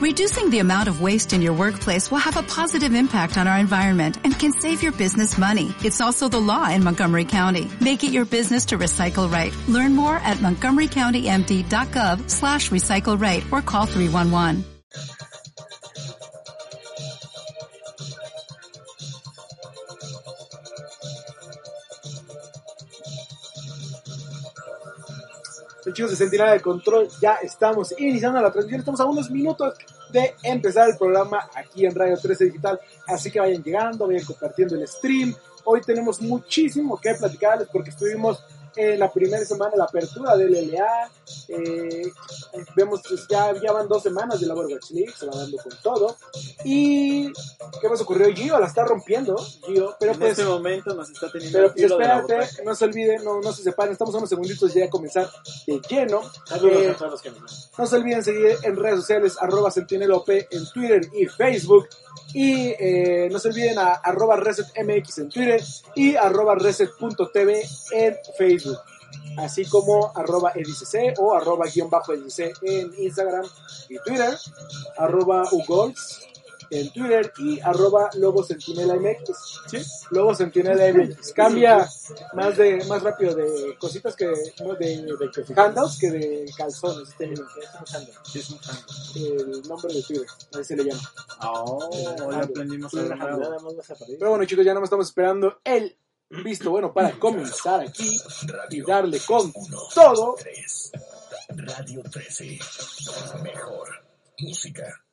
Reducing the amount of waste in your workplace will have a positive impact on our environment and can save your business money. It's also the law in Montgomery County. Make it your business to recycle right. Learn more at montgomerycountymd.gov slash recycle right or call 311. chicos de Sentinela de Control, ya estamos iniciando la transmisión, estamos a unos minutos de empezar el programa aquí en Radio 13 Digital, así que vayan llegando, vayan compartiendo el stream. Hoy tenemos muchísimo que platicarles porque estuvimos en la primera semana la apertura del LLA. Eh, vemos que ya, ya van dos semanas de la Overwatch League, se va dando con todo. Y ¿qué más ocurrió? Gio la está rompiendo, Gio, pero en pues este momento nos está teniendo pero espérate, no se olviden, no, no se separen, estamos a unos segunditos ya a comenzar de lleno. Saludos Eh, a todos los que no se olviden seguir en redes sociales, arroba sentinelop en Twitter y Facebook. Y eh, no se olviden a arroba resetmx en Twitter y arroba reset.tv en Facebook. Así como arroba edicc o arroba guion bajo edicc en Instagram y Twitter. Arroba ugols en Twitter y arroba lobo sentinela mx. ¿Sí? Lobo sentinela mx. Cambia más de más rápido de cositas que no, de, de handouts que de calzones. Este es un tango. El nombre de Twitter, así se le llama. Oh, hoy aprendimos nuevo. Pero bueno, chicos, ya no estamos esperando el visto bueno para comenzar aquí y darle con todo. Radio 13. Mejor música.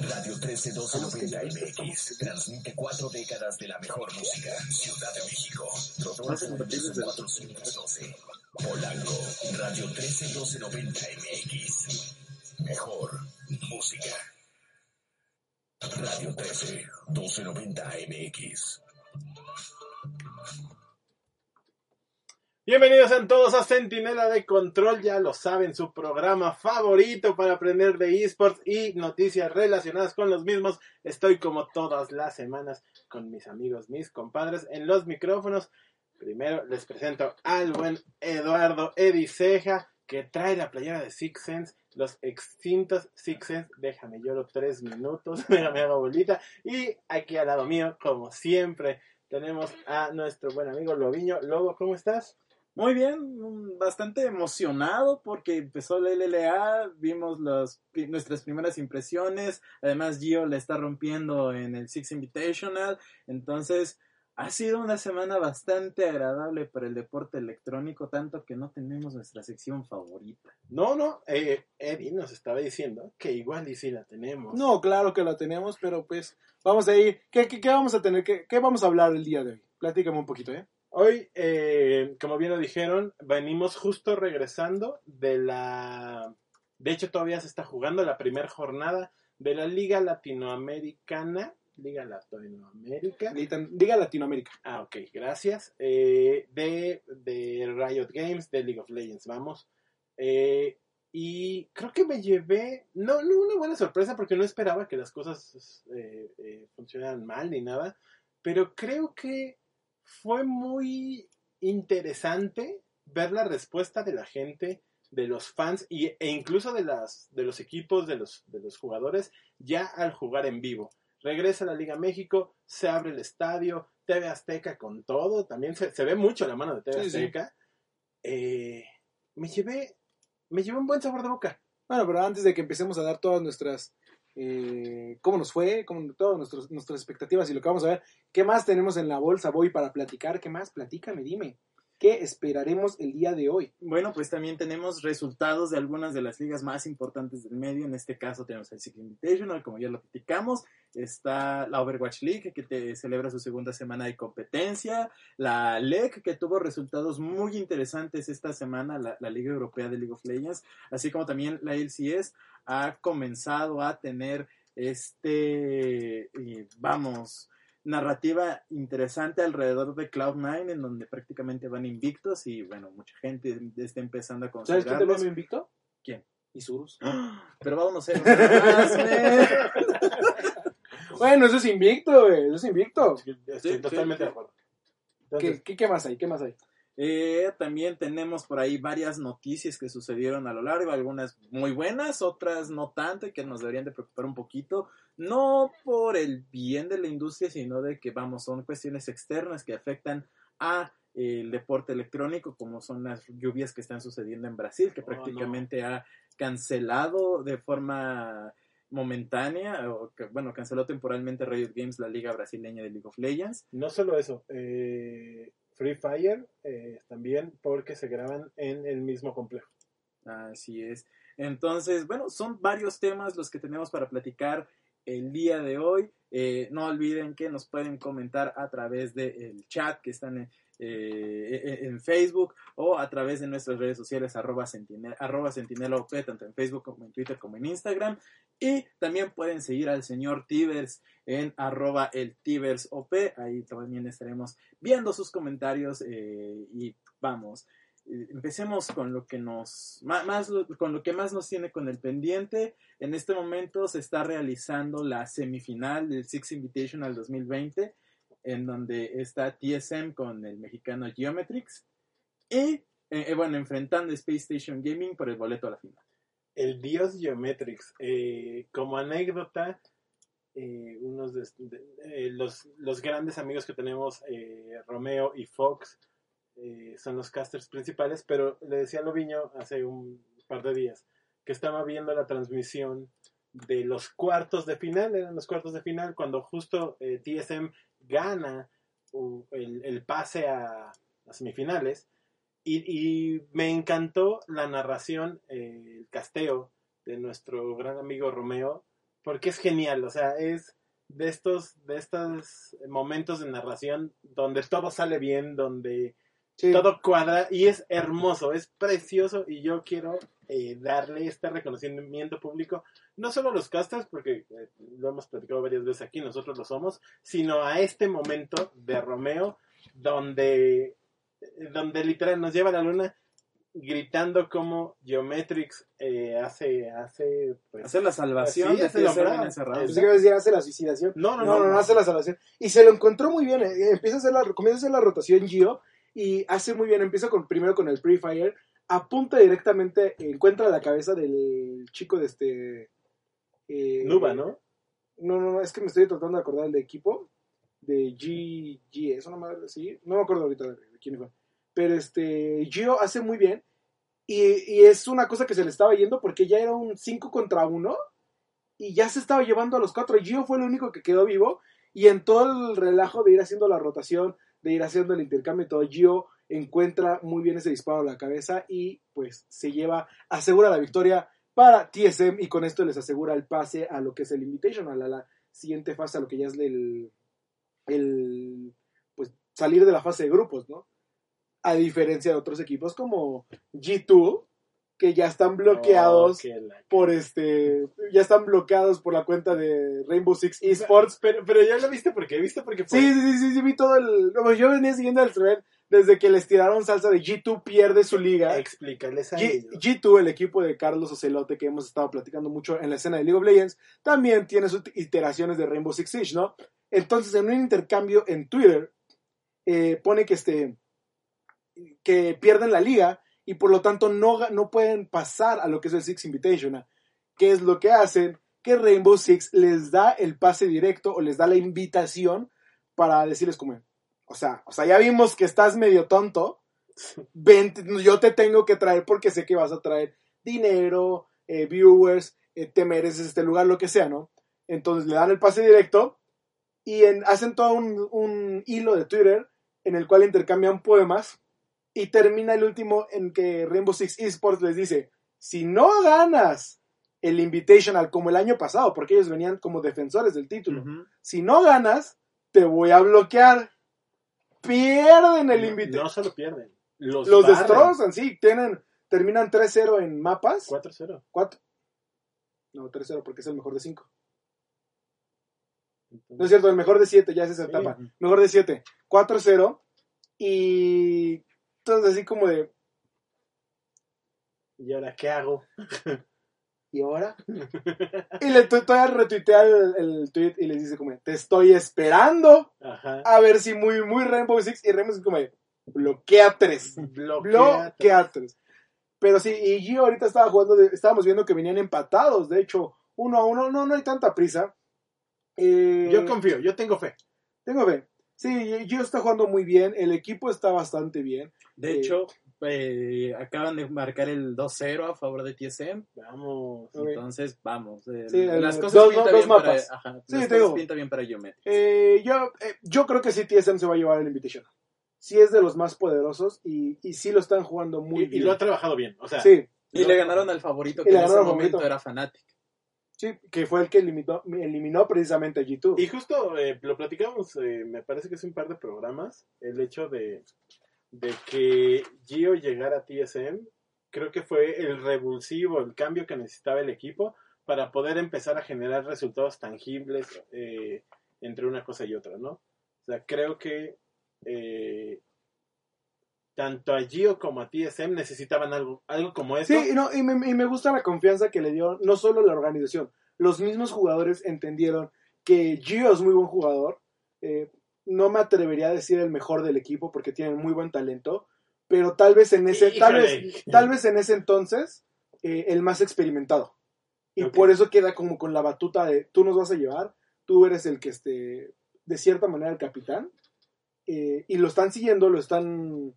Radio 13 1290 MX transmite cuatro décadas de la mejor música. Ciudad de México. Rodolfo 412. Polanco. Radio 13 1290 MX. Mejor música. Radio 13 1290 MX. Bienvenidos a todos a Centinela de Control, ya lo saben, su programa favorito para aprender de esports y noticias relacionadas con los mismos. Estoy como todas las semanas con mis amigos, mis compadres en los micrófonos. Primero les presento al buen Eduardo Ediceja, que trae la playera de Six Sense, los extintos Six Sense. Déjame lloro tres minutos, déjame hago bolita. Y aquí al lado mío, como siempre, tenemos a nuestro buen amigo Lobiño. Lobo, ¿cómo estás? Muy bien, bastante emocionado porque empezó la LLA, vimos pi- nuestras primeras impresiones, además Gio la está rompiendo en el Six Invitational, entonces ha sido una semana bastante agradable para el deporte electrónico, tanto que no tenemos nuestra sección favorita. No, no, eh, Eddie nos estaba diciendo que igual y sí la tenemos. No, claro que la tenemos, pero pues vamos a ir. ¿Qué, qué, qué vamos a tener? ¿Qué, ¿Qué vamos a hablar el día de hoy? Platícame un poquito, ¿eh? Hoy, eh, como bien lo dijeron, venimos justo regresando de la... De hecho, todavía se está jugando la primera jornada de la Liga Latinoamericana. Liga Latinoamérica. Diga Latinoamérica. Ah, ok, gracias. Eh, de, de Riot Games, de League of Legends, vamos. Eh, y creo que me llevé, no, no una buena sorpresa porque no esperaba que las cosas eh, eh, funcionaran mal ni nada, pero creo que fue muy interesante ver la respuesta de la gente, de los fans y, e incluso de, las, de los equipos, de los, de los jugadores, ya al jugar en vivo. Regresa a la Liga México, se abre el estadio, TV Azteca con todo, también se, se ve mucho la mano de TV Sí, sí. Azteca. Eh, me llevé, me llevé un buen sabor de boca. Bueno, pero antes de que empecemos a dar todas nuestras. eh, ¿Cómo nos fue? Cómo, todas nuestros- nuestras expectativas y lo que vamos a ver. ¿Qué más tenemos en la bolsa, Voy, para platicar? ¿Qué más? Platícame, dime. ¿Qué esperaremos el día de hoy? Bueno, pues también tenemos resultados de algunas de las ligas más importantes del medio. En este caso tenemos el Six Invitational, como ya lo platicamos. Está la Overwatch League, que te celebra su segunda semana de competencia. La LEC, que tuvo resultados muy interesantes esta semana, la, la Liga Europea de League of Legends. Así como también la LCS ha comenzado a tener este, eh, vamos, narrativa interesante alrededor de Cloud9, en donde prácticamente van invictos y bueno, mucha gente está empezando a ¿Sabes quién te invicto? ¿Quién? Isurus. Pero vamos a hacer más. Bueno, eso es invicto, güey. Eso es invicto. Estoy Sí, totalmente sí. de acuerdo. ¿Qué, Entonces, qué, qué más hay? ¿Qué más hay? Eh, también tenemos por ahí varias noticias que sucedieron a lo largo, algunas muy buenas, otras no tanto y que nos deberían de preocupar un poquito, no por el bien de la industria, sino de que, vamos, son cuestiones externas que afectan a eh, el deporte electrónico, como son las lluvias que están sucediendo en Brasil, que Oh, prácticamente ha cancelado de forma momentánea, o que, bueno, canceló temporalmente Riot Games la liga brasileña de League of Legends. No solo eso, eh, Free Fire eh, también porque se graban en el mismo complejo. Así es. Entonces, bueno, son varios temas los que tenemos para platicar el día de hoy. Eh, no olviden que nos pueden comentar a través del chat que están en, eh, en Facebook o a través de nuestras redes sociales arroba, sentinel, arroba sentinela OP, tanto en Facebook como en Twitter como en Instagram. Y también pueden seguir al señor Tibers en arroba el Tibers OP. Ahí también estaremos viendo sus comentarios eh, y vamos eh, empecemos con lo que nos más, con lo que más nos tiene con el pendiente. En este momento se está realizando la semifinal del Six Invitational 2020 en donde está TSM con el mexicano Geometrix y eh, eh, bueno, enfrentando Space Station Gaming por el boleto a la final. El dios Geometrix. eh, como anécdota, eh, unos de, de- eh, los, los grandes amigos que tenemos, eh, Romeo y Fox, son los casters principales, pero le decía a Loviño hace un par de días que estaba viendo la transmisión de los cuartos de final, eran los cuartos de final, cuando justo eh, TSM gana el, el pase a, a semifinales. Y, y me encantó la narración, eh, el casteo de nuestro gran amigo Romeo, porque es genial, o sea, es de estos, de estos momentos de narración donde todo sale bien, donde Sí. todo cuadra y es hermoso, es precioso y yo quiero eh, darle este reconocimiento público, no solo a los casters, porque eh, lo hemos platicado varias veces aquí, nosotros lo somos, sino a este momento de Romeo donde, donde literal nos lleva a la luna gritando como Geometrix eh, hace, hace, pues, Hacer la salvación Sí, de hace la encerrado. Decir, hace la suicidación. no, no, No, no, no, hace la salvación. Y se lo encontró muy bien. eh, Empieza a hacer la, comienza a hacer la rotación Gio y hace muy bien. Empieza con, primero con el Free Fire. Apunta directamente, encuentra la cabeza del chico de este. eh, Nuba, ¿no? No, no, no, es que me estoy tratando de acordar del de equipo. De G, G, eso no me sí, no me acuerdo ahorita de, de quién fue. Pero este, Gio hace muy bien. Y, y es una cosa que se le estaba yendo porque ya era un 5 contra 1 y ya se estaba llevando a los cuatro. Gio fue el único que quedó vivo y en todo el relajo de ir haciendo la rotación, de ir haciendo el intercambio y todo, Gio encuentra muy bien ese disparo a la cabeza y pues se lleva, asegura la victoria para TSM y con esto les asegura el pase a lo que es el Invitational, a la siguiente fase, a lo que ya es el, el pues salir de la fase de grupos, ¿no? A diferencia de otros equipos como G2, que ya están bloqueados Oh, la- por este, ya están bloqueados por la cuenta de Rainbow Six Esports. Pero, pero ya lo viste porque viste porque fue. Sí, sí, sí, sí, vi todo el, yo venía siguiendo el thread desde que les tiraron salsa de G2 pierde su liga. Explícales a G, ellos. G2, el equipo de Carlos Ocelote que hemos estado platicando mucho en la escena de League of Legends, también tiene sus iteraciones de Rainbow Six Siege, ¿no? Entonces, en un intercambio en Twitter, eh, pone que este que pierden la liga y por lo tanto no, no pueden pasar a lo que es el Six Invitational. ¿Qué es lo que hacen? Que Rainbow Six les da el pase directo o les da la invitación para decirles como, o sea, o sea, ya vimos que estás medio tonto, ven, yo te tengo que traer porque sé que vas a traer dinero, eh, viewers, eh, te mereces este lugar, lo que sea, ¿no? Entonces le dan el pase directo y en- hacen todo un, un hilo de Twitter en el cual intercambian poemas y termina el último en que Rainbow Six Esports les dice, si no ganas el Invitational como el año pasado, porque ellos venían como defensores del título, si no ganas, te voy a bloquear. Pierden el No- Invitational. No solo pierden. Los, Los destrozan, sí, tienen, terminan 3-0 en mapas. 4-0. 4. No, 3-0 porque es el mejor de 5. No es cierto, el mejor de 7, ya es esa Sí. etapa. Mejor de 7. 4-0. Y entonces así como de, ¿Y ahora qué hago? ¿y ahora? y le tu- todavía retuitea el, el tweet y les dice como, te estoy esperando Ajá. a ver si muy, muy Rainbow Six. Y Rainbow Six como, bloquea tres. Bloquea. Bloquea tres. Pero sí, y Gio ahorita estaba jugando, de- estábamos viendo que venían empatados, de hecho, uno a uno, no, no hay tanta prisa. Eh, Yo confío, yo tengo fe. Tengo fe. Sí, Gio está jugando muy bien, el equipo está bastante bien. De Eh, hecho, eh, acaban de marcar el 2-0 a favor de TSM. Vamos. Entonces, vamos. eh, Sí, las cosas dos- pintan dos bien para, mapas. ajá, Sí, las cosas pintan bien para. Eh, yo, eh, yo creo que sí TSM se va a llevar el Invitation. Sí es de los más poderosos y, y sí lo están jugando muy Y, y bien. lo ha trabajado bien. O sea, Sí, Y le ganaron al favorito Y que en ese momento favorito. era Fnatic. sí, que fue el que eliminó, eliminó precisamente a G2. Y justo eh, lo platicamos, eh, me parece que es un par de programas, el hecho de, de que Gio llegara a TSM, creo que fue el revulsivo, el cambio que necesitaba el equipo para poder empezar a generar resultados tangibles eh, entre una cosa y otra, ¿no? O sea, creo que eh, tanto a Gio como a TSM necesitaban algo, algo como esto. Sí, y, no, y, me, y me gusta la confianza que le dio no solo la organización, los mismos jugadores entendieron que Gio es muy buen jugador. eh, no me atrevería a decir el mejor del equipo porque tienen muy buen talento, pero tal vez en ese, tal vez, tal vez en ese entonces eh, el más experimentado. Y por eso queda como con la batuta de tú nos vas a llevar, tú eres el que esté, de cierta manera, el capitán. eh, y lo están siguiendo, lo están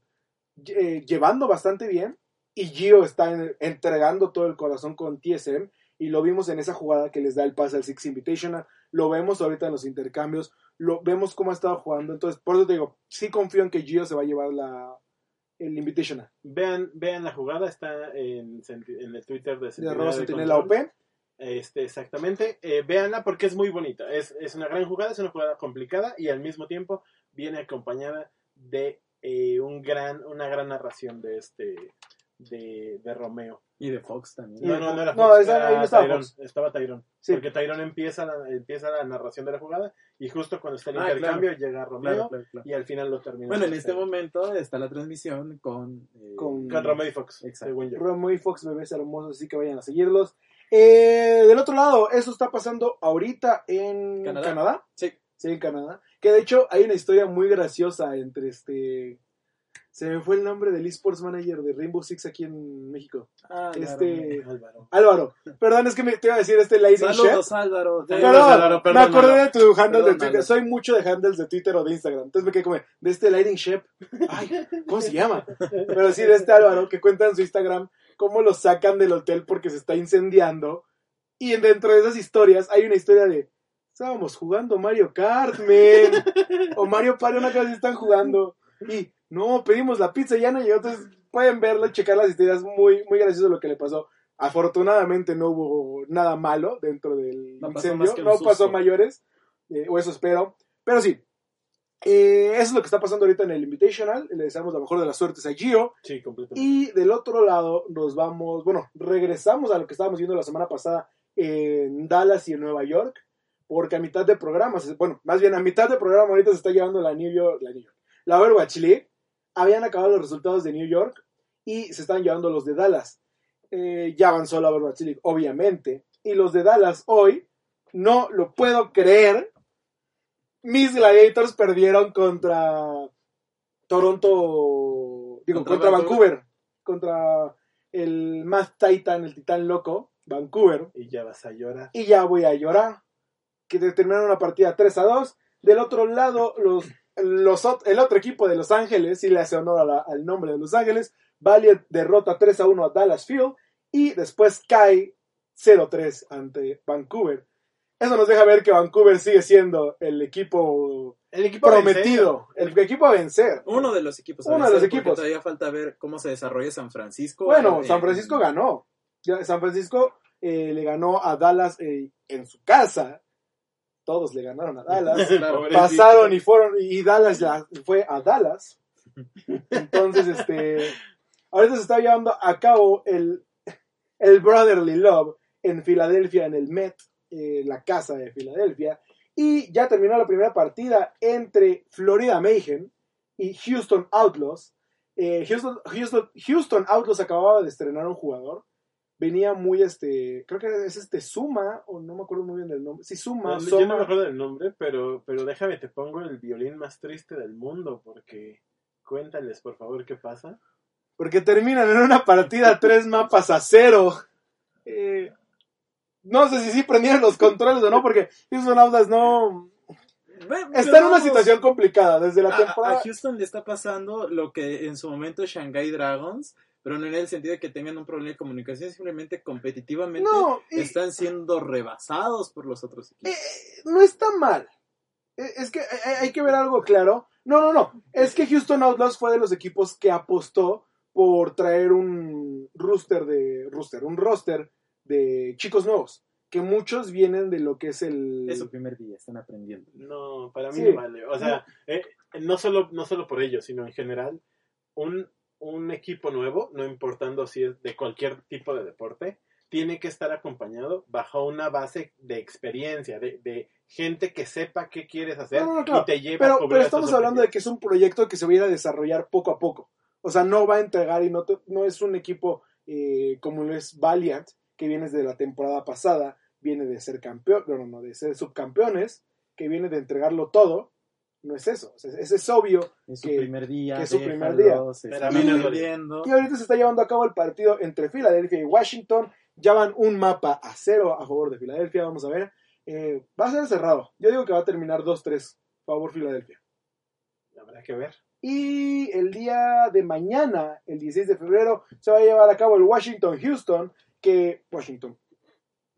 eh, llevando bastante bien. Y Gio está en- entregando todo el corazón con TSM. Y lo vimos en esa jugada que les da el pase al Six Invitational. Lo vemos ahorita en los intercambios. Lo vemos cómo ha estado jugando. Entonces, por eso te digo, sí confío en que Gio se va a llevar la, el Invitational. Vean, vean la jugada, está en, el Twitter de Sentinela. OP. Este, exactamente. Eh, véanla porque es muy bonita. Es, es una gran jugada, es una jugada complicada y al mismo tiempo viene acompañada de eh, un gran, una gran narración de este de, de Romeo. Y de Fox también. No, no, no era No, Fox, esa- era ahí no estaba Tyrone, Fox. estaba Tyrone. Sí. Porque Tyrone empieza la, empieza la narración de la jugada y justo cuando está el Ah, intercambio llega Romeo Claro, claro, claro. y al final lo termina. Bueno, en este momento está la transmisión con... eh, Con- Con Romeo y Fox, Exacto. Romo y Fox bebés hermosos, así que vayan a seguirlos. Eh, del otro lado, eso está pasando ahorita en Canadá. Canadá. Sí. Sí, en Canadá. Que de hecho hay una historia muy graciosa entre este. Se me fue el nombre del esports manager de Rainbow Six aquí en México. Ah, este. Álvaro. Álvaro. Perdón, es que me te iba a decir este Chef. Saludos, Álvaro. Sí, Perdón, Álvaro, me acordé de tu handle de. Twitter. Soy mucho de handles de Twitter o de Instagram. Entonces me quedé como, de este Lighting Chef. Ay, ¿cómo se llama? Pero sí, de este Álvaro que cuenta en su Instagram cómo lo sacan del hotel porque se está incendiando. Y dentro de esas historias hay una historia de, estábamos jugando Mario Kart, man. O Mario Party, una cosa están jugando. Y, no, pedimos la pizza y ya no llegó. Entonces pueden verlo, checar las historias. Muy, muy gracioso lo que le pasó. Afortunadamente no hubo nada malo dentro del No pasó incendio. No pasó susto. mayores. eh, o eso espero. Pero sí. eh, eso es lo que está pasando ahorita en el Invitational. Le deseamos la mejor de las suertes a Gio. Sí, completamente. Y del otro lado nos vamos, bueno, regresamos a lo que estábamos viendo la semana pasada en Dallas y en Nueva York, porque a mitad de programa, bueno, más bien a mitad de programa ahorita se está llevando la New York, la New York, la Overwatch League, habían acabado los resultados de New York y se están llevando los de Dallas. Eh, ya avanzó la League, obviamente, y los de Dallas hoy, no lo puedo creer, mis Gladiators perdieron contra Toronto, digo, Contra contra, Vancouver. Vancouver. contra el más Titan, el titán loco, Vancouver, Y ya vas a llorar. y ya voy a llorar, que terminaron una partida 3 a 2. Del otro lado, los, los, el otro equipo de Los Ángeles, si le hace honor la- al nombre de Los Ángeles, Valiant derrota 3 a 1 a Dallas Field y después cae 0-3 ante Vancouver. Eso nos deja ver que Vancouver sigue siendo el equipo El equipo prometido, el equipo a vencer. Uno de los equipos. a Uno de los vencer, equipos. Todavía falta ver cómo se desarrolla San Francisco. Bueno, Eh, San Francisco ganó. San Francisco eh, le ganó a Dallas eh, en su casa. Todos le ganaron a Dallas. Claro. Pasaron y fueron, y Dallas ya fue a Dallas. Entonces, este, ahorita se está llevando a cabo el, el Brotherly Love en Filadelfia, en el Met, eh, la casa de Filadelfia. Y ya terminó la primera partida entre Florida Mayhem y Houston Outlaws. Eh, Houston, Houston, Houston Outlaws acababa de estrenar un jugador. Venía muy, este, creo que es este Suma, o no me acuerdo muy bien del nombre. Sí, Suma, No, yo no me acuerdo del nombre, pero, pero déjame, te pongo el violín más triste del mundo, porque Cuéntales, por favor, qué pasa. Porque terminan en una partida tres mapas a cero. Eh, no sé si sí prendieron los controles o no, porque Houston Audas no... Está en una situación complicada desde la a- temporada. A, Houston le está pasando lo que en su momento Shanghai Dragons, pero no en el sentido de que tengan un problema de comunicación, simplemente competitivamente No, están siendo rebasados por los otros equipos. Eh, no está mal. Eh, Es que hay, hay que ver algo claro. No, no, no. Es que Houston Outlaws fue de los equipos que apostó por traer un rooster de rooster, un roster de chicos nuevos, que muchos vienen de lo que es el Es su primer día, están aprendiendo. No, para mí Sí. no vale. O sea, eh, no, solo, no solo por ello, sino en general, un, un equipo nuevo, no importando si es de cualquier tipo de deporte, tiene que estar acompañado bajo una base de experiencia, de, de gente que sepa qué quieres hacer No, no, no, claro. y te lleva a Pero, cubrir pero estamos hablando de que es un proyecto que se va a ir a desarrollar poco a poco. O sea, no va a entregar y no, te- no es un equipo eh, como lo es Valiant, que viene de la temporada pasada, viene de ser campeón, no, no, de ser subcampeones, que viene de entregarlo todo. No es eso. O sea, es, es obvio. Es su Que- primer día, que es su primer déjalo, se Pero a está mí no me aprendiendo. Y ahorita se está llevando a cabo el partido entre Filadelfia y Washington. Ya van un mapa a cero a favor de Filadelfia. Vamos a ver. Eh, va a ser cerrado. Yo digo que va a terminar 2-3 favor Filadelfia. Habrá que ver. Y el día de mañana, el 16 de febrero, se va a llevar a cabo el Washington-Houston, que Washington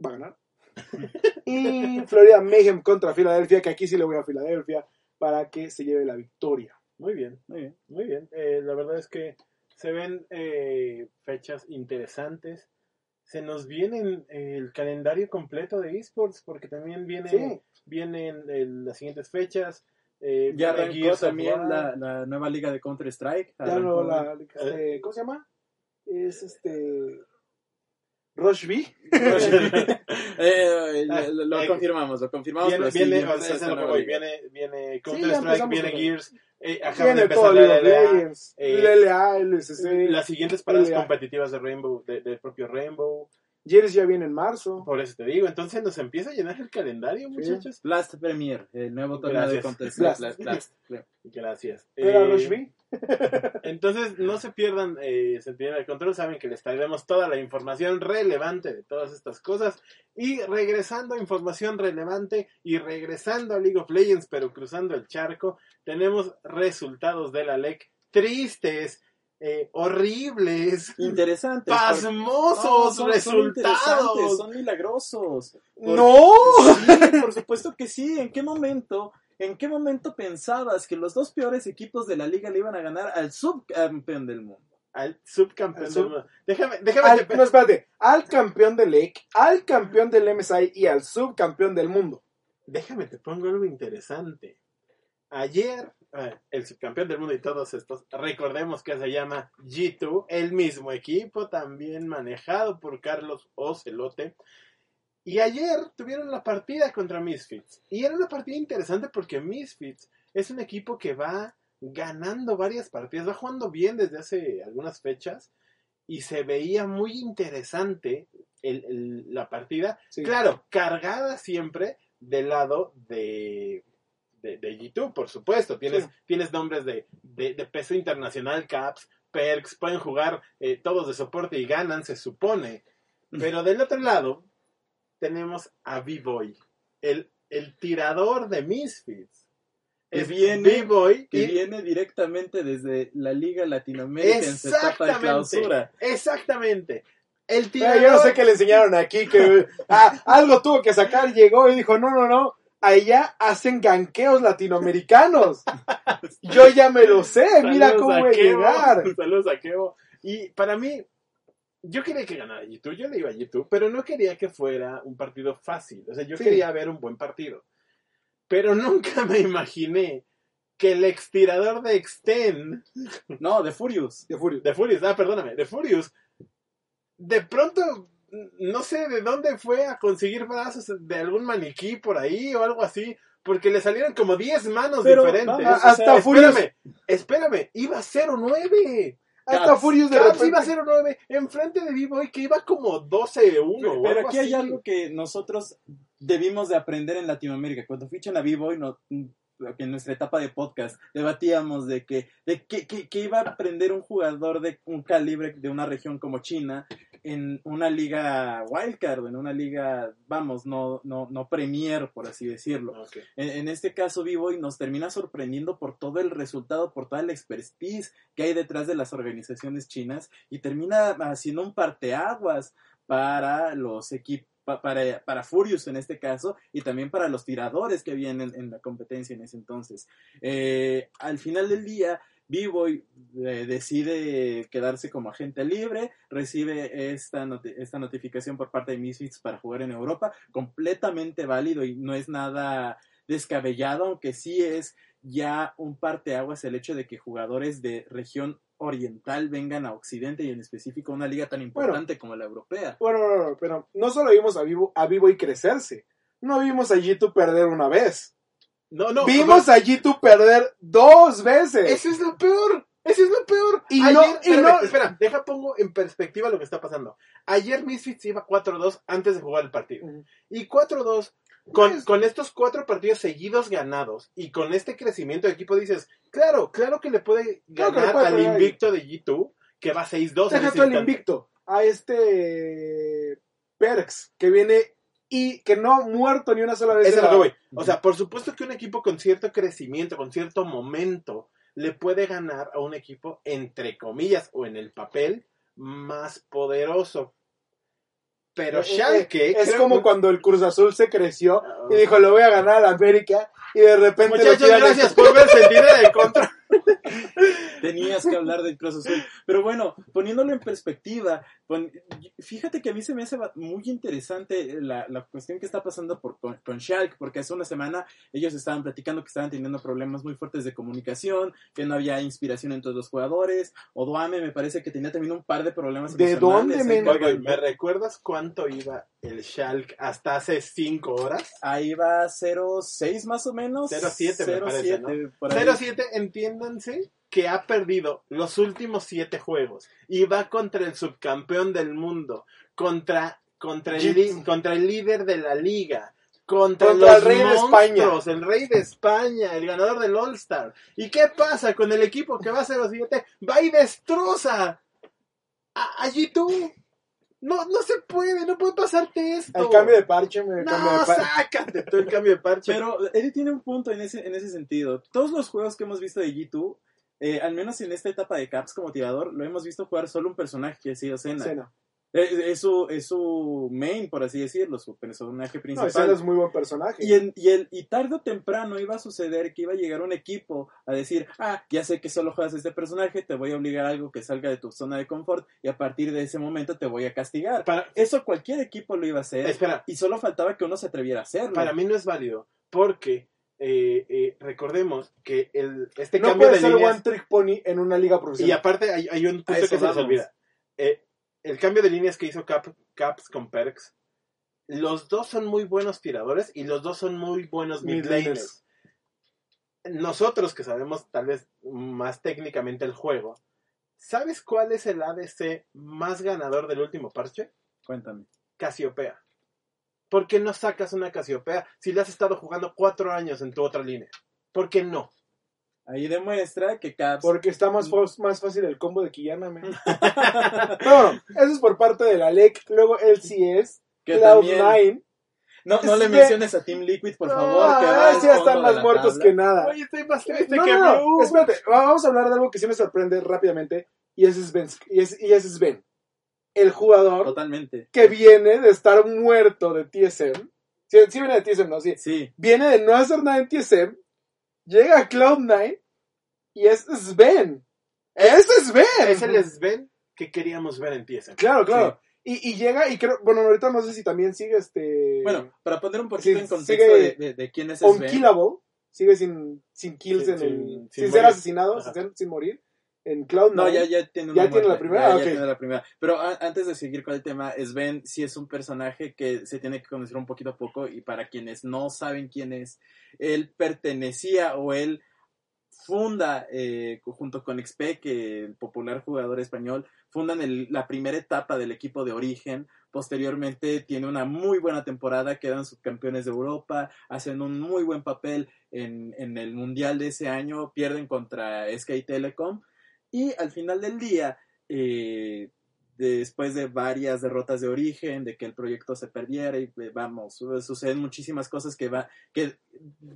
va a ganar. y Florida Mayhem contra Filadelfia, que aquí sí le voy a Filadelfia para que se lleve la victoria. Muy bien. Muy bien. Muy bien, eh, la verdad es que se ven eh, fechas interesantes. Se nos viene el calendario completo de esports porque también viene, Sí. vienen eh, las siguientes fechas. Ya arrancó también la, la nueva liga de Counter Strike. Ya no, la, este, ¿Cómo se llama? Es este. Rush B. Eh, lo, lo Eh, confirmamos, lo confirmamos. viene, pero sí, viene, es lo que voy, viene, viene Counter Strike, empezamos viene Gears, eh, acaban de Viene todo empezar la LLA, eh, LLA, LSC. las siguientes paradas LLA. competitivas de Rainbow, de- del propio Rainbow, Jerez ya viene en marzo. por eso te digo, entonces nos empieza a llenar el calendario, muchachos. Blast Premier, el nuevo torneo de Gracias. Counter. Blast. Blast, Blast. Gracias. ¿Era Eh? Entonces, no se pierdan eh, Centinela de Control. Saben que les traeremos toda la información relevante de todas estas cosas. Y regresando a información relevante y regresando a League of Legends, pero cruzando el charco, tenemos resultados de la LEC tristes, eh, horribles, Interesantes. pasmosos No, son- son resultados. son milagrosos. ¡No! Sí, por supuesto que sí. ¿En qué momento? ¿En qué momento pensabas que los dos peores equipos de la liga le iban a ganar al subcampeón del mundo? Al subcampeón Al del sub- mundo. Déjame, déjame. Al- no, espérate. Al campeón del LEC, al campeón del MSI y al subcampeón del mundo. Déjame, te pongo algo interesante. Ayer, eh, el subcampeón del mundo y todos estos, recordemos que se llama G2, el mismo equipo, también manejado por Carlos Ocelote. Y ayer tuvieron la partida contra Misfits. Y era una partida interesante porque Misfits es un equipo que va ganando varias partidas, va jugando bien desde hace algunas fechas. Y se veía muy interesante el- el- la partida. Sí. Claro, cargada siempre del lado de, de, de G2, por supuesto. Tienes, Sí. tienes nombres de, de, de peso internacional, Caps, Perks, pueden jugar eh, todos de soporte y ganan, se supone. Pero del otro lado tenemos a B-Boy, el, el tirador de Misfits. Que Es viene- B-Boy Que y- viene directamente desde la Liga Latinoamérica en su etapa de Exactamente. clausura. Exactamente. El Eh, tirador, yo no sé qué le enseñaron aquí, que ah, algo tuvo que sacar, llegó y dijo, no, no, no, allá hacen ganqueos latinoamericanos. Yo ya me lo sé, mira Saludos cómo voy a Kevo, llegar. Saludos a Kevo. Y para mí, yo quería que ganara YouTube, yo le iba a YouTube, pero no quería que fuera un partido fácil. O sea, yo Sí. quería ver un buen partido. Pero nunca me imaginé que el extirador de Extend, No, de Furious. De Furio. de Furious, ah, perdóname, de Furious, de pronto, no sé de dónde fue a conseguir brazos de algún maniquí por ahí o algo así, porque le salieron como 10 manos Pero, diferentes. vamos, Ah, Hasta o sea, Furious, Espérame, espérame, iba 0-9. hasta Caps. Furious de Caps repente. iba 0-9 enfrente de B-Boy que iba como 12-1. o Pero aquí hay así. algo que nosotros debimos de aprender en Latinoamérica. Cuando fichan a B-Boy, no, en nuestra etapa de podcast, debatíamos de que, de que, que, que iba a aprender un jugador de un calibre de una región como China en una liga wildcard, en una liga, vamos, no, no, no premier, por así decirlo. En, en este caso, B-Boy nos termina sorprendiendo por todo el resultado, por toda la expertise que hay detrás de las organizaciones chinas y termina haciendo un parteaguas para los equipos. Para, para Furious en este caso y también para los tiradores que vienen en la competencia en ese entonces. Eh, al final del día, B-Boy eh, decide quedarse como agente libre, recibe esta, esta notificación por parte de Misfits para jugar en Europa, completamente válido y no es nada descabellado, aunque sí es ya un parteaguas el hecho de que jugadores de región oriental vengan a Occidente y en específico a una liga tan importante como la europea. Bueno, no, no, pero no solo vimos a Vivo, a Vivo y crecerse. No vimos a G2 perder una vez. No, no. vimos a G2 perder dos veces. Eso es lo peor. Eso es lo peor. Y Ayer, no- y no- espera, deja pongo en perspectiva lo que está pasando. Ayer Misfits iba 4-2 antes de jugar el partido. Y 4-2, con, Pues- con estos cuatro partidos seguidos ganados y con este crecimiento de equipo, dices, claro, claro que le puede Claro que le ganar puede al ahí. invicto de G2, que va 6-2. en Deja instante. invicto. A este Perks, que viene y que no ha muerto ni una sola vez. Lo que voy. O sea, por supuesto que un equipo con cierto crecimiento, con cierto momento, le puede ganar a un equipo, entre comillas, o en el papel, más poderoso. Pero Eh, Schalke... Es creo como cuando el Cruz Azul se creció Ah. y dijo, lo voy a ganar a la América. Y de repente Muchachos, gracias por ver sentido de contra. Tenías que hablar del Cruz Azul. Pero bueno, poniéndolo en perspectiva, pon- fíjate que a mí se me hace muy interesante la, la cuestión que está pasando por, con, con Schalke, porque hace una semana ellos estaban platicando que estaban teniendo problemas muy fuertes de comunicación, que no había inspiración en todos los jugadores. Odoame me parece que tenía también un par de problemas. ¿De dónde, Oye, ¿me recuerdas cuánto iba el Schalke hasta hace 5 horas? Ahí va 0-6 más o menos. 0-7 me parece, ¿no? por ahí. 0-7, entiéndanse que ha perdido los últimos 7 juegos y va contra el subcampeón del mundo, contra, contra, el, contra el líder de la liga, contra, Contra los el rey de monstruos, el rey de España, el ganador del All-Star. ¿Y qué pasa con el equipo que va a 0-7? Va y destroza a, a G2. No, no se puede, no puede pasarte esto. El cambio de parche, me cambio No, de parche. sácate tú el cambio de parche. Pero Eddie tiene un punto en ese, en ese sentido. Todos los juegos que hemos visto de G2, eh, al menos en esta etapa de Caps como tirador, lo hemos visto jugar solo un personaje que ha sido Senna. Senna. Eh, Es, su, es su main, por así decirlo, su personaje No, principal. Senna es muy buen personaje. Y, en- y, el, y tarde o temprano iba a suceder que iba a llegar un equipo a decir, ah, ya sé que solo juegas este personaje, te voy a obligar a algo que salga de tu zona de confort y a partir de ese momento te voy a castigar. Para- Eso cualquier equipo lo iba a hacer Espera, y solo faltaba que uno se atreviera a hacerlo. para mí no es válido porque eh, eh, recordemos que el, este no cambio puede de ser líneas one trick pony en una liga y profesional. aparte hay, hay un punto que se nos olvida Eh, el cambio de líneas que hizo Cap, Caps con Perks los dos son muy buenos tiradores y los dos son muy buenos mid Mid-laners. laners nosotros que sabemos tal vez más técnicamente el juego ¿sabes cuál es el ADC más ganador del último parche? Cuéntame. Casiopea. ¿Por qué no sacas una Casiopea si le has estado jugando cuatro años en tu otra línea? ¿Por qué no? Ahí demuestra que Caps Porque está más, fácil el combo de Kiyana, man. No, eso es por parte de la LEC. Luego LCS, que Cloud9. también no, no le Es que- menciones a Team Liquid, por favor, que va al sí, están más muertos tabla. que nada. Oye, estoy más triste No, que no, no, Blue. espérate, va- vamos a hablar de algo que sí me sorprende rápidamente, y ese es Ben, y es, y ese es Ben. El jugador Totalmente. que viene de estar muerto de TSM. Sí, sí viene de TSM, no, sí. Sí, Viene de no hacer nada en TSM, llega a Cloud9, y es Sven. ¡Ese es Sven! Es el Sven que queríamos ver en TSM. Claro, claro. Y, y llega, y creo, bueno, ahorita no sé si también sigue este... bueno, para poner un poquito Sí, en contexto sigue de, de- de quién es Sven. Unkillable, sigue sin, sin kills Sin- en sin- el... sin Sin, ser morir. asesinado, sin morir. En Cloud9. No, ya, ya tiene ¿Ya una tiene la primera? Ya, tiene la primera. Pero a- antes de seguir con el tema, Sven sí es un personaje que se tiene que conocer un poquito a poco y para quienes no saben quién es, él pertenecía o él funda eh, junto con XP, que el popular jugador español, fundan el- la primera etapa del equipo de origen. Posteriormente tiene una muy buena temporada, quedan subcampeones de Europa, hacen un muy buen papel en, en el Mundial de ese año, pierden contra Sky Telecom y al final del día, eh, después de varias derrotas de origen, de que el proyecto se perdiera y eh, vamos, su- suceden muchísimas cosas que, va, que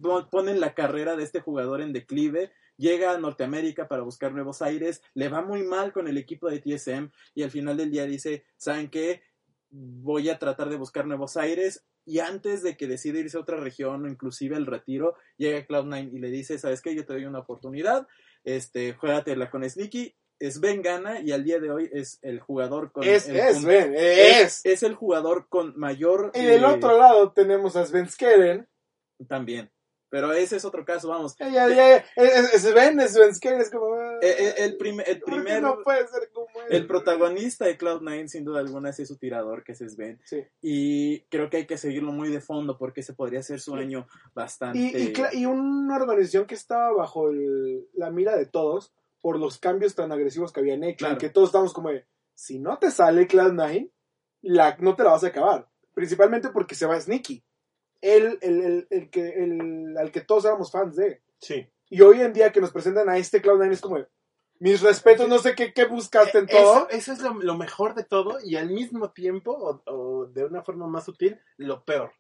po- ponen la carrera de este jugador en declive. Llega a Norteamérica para buscar nuevos aires, le va muy mal con el equipo de TSM y al final del día dice, ¿saben qué? Voy a tratar de buscar nuevos aires y antes de que decida irse a otra región o inclusive el retiro, llega Cloud9 y le dice, ¿sabes qué? Yo te doy una oportunidad, este, juégatela con Sneaky. Sven gana y al día de hoy es el jugador con Es, el es, con- ven, es, es. es el jugador con mayor Y del eh, otro lado tenemos a Sven Skeren. también. Pero ese es otro caso, vamos. Ya, ya, ya, es, Sven, es Skeren, es como... ah, Eh, eh, El, prim- el ¿por qué primer no puede ser como él? el protagonista de Cloud9 sin duda alguna es su tirador que es Sven Sí. y creo que hay que seguirlo muy de fondo porque ese podría ser su año bastante Y, y, y una organización que estaba bajo el- la mira de todos por los cambios tan agresivos que habían hecho. Claro. Y que todos estamos como de, si no te sale Cloud9, la, no te la vas a acabar. Principalmente porque se va Sneaky. El, el, el, el que, el, al que todos éramos fans de. Sí. Y hoy en día que nos presentan a este Cloud9 es como mis respetos, no sé qué, qué buscaste en Eh, Eso, todo. eso es lo, lo mejor de todo y al mismo tiempo, o, o de una forma más sutil, lo peor.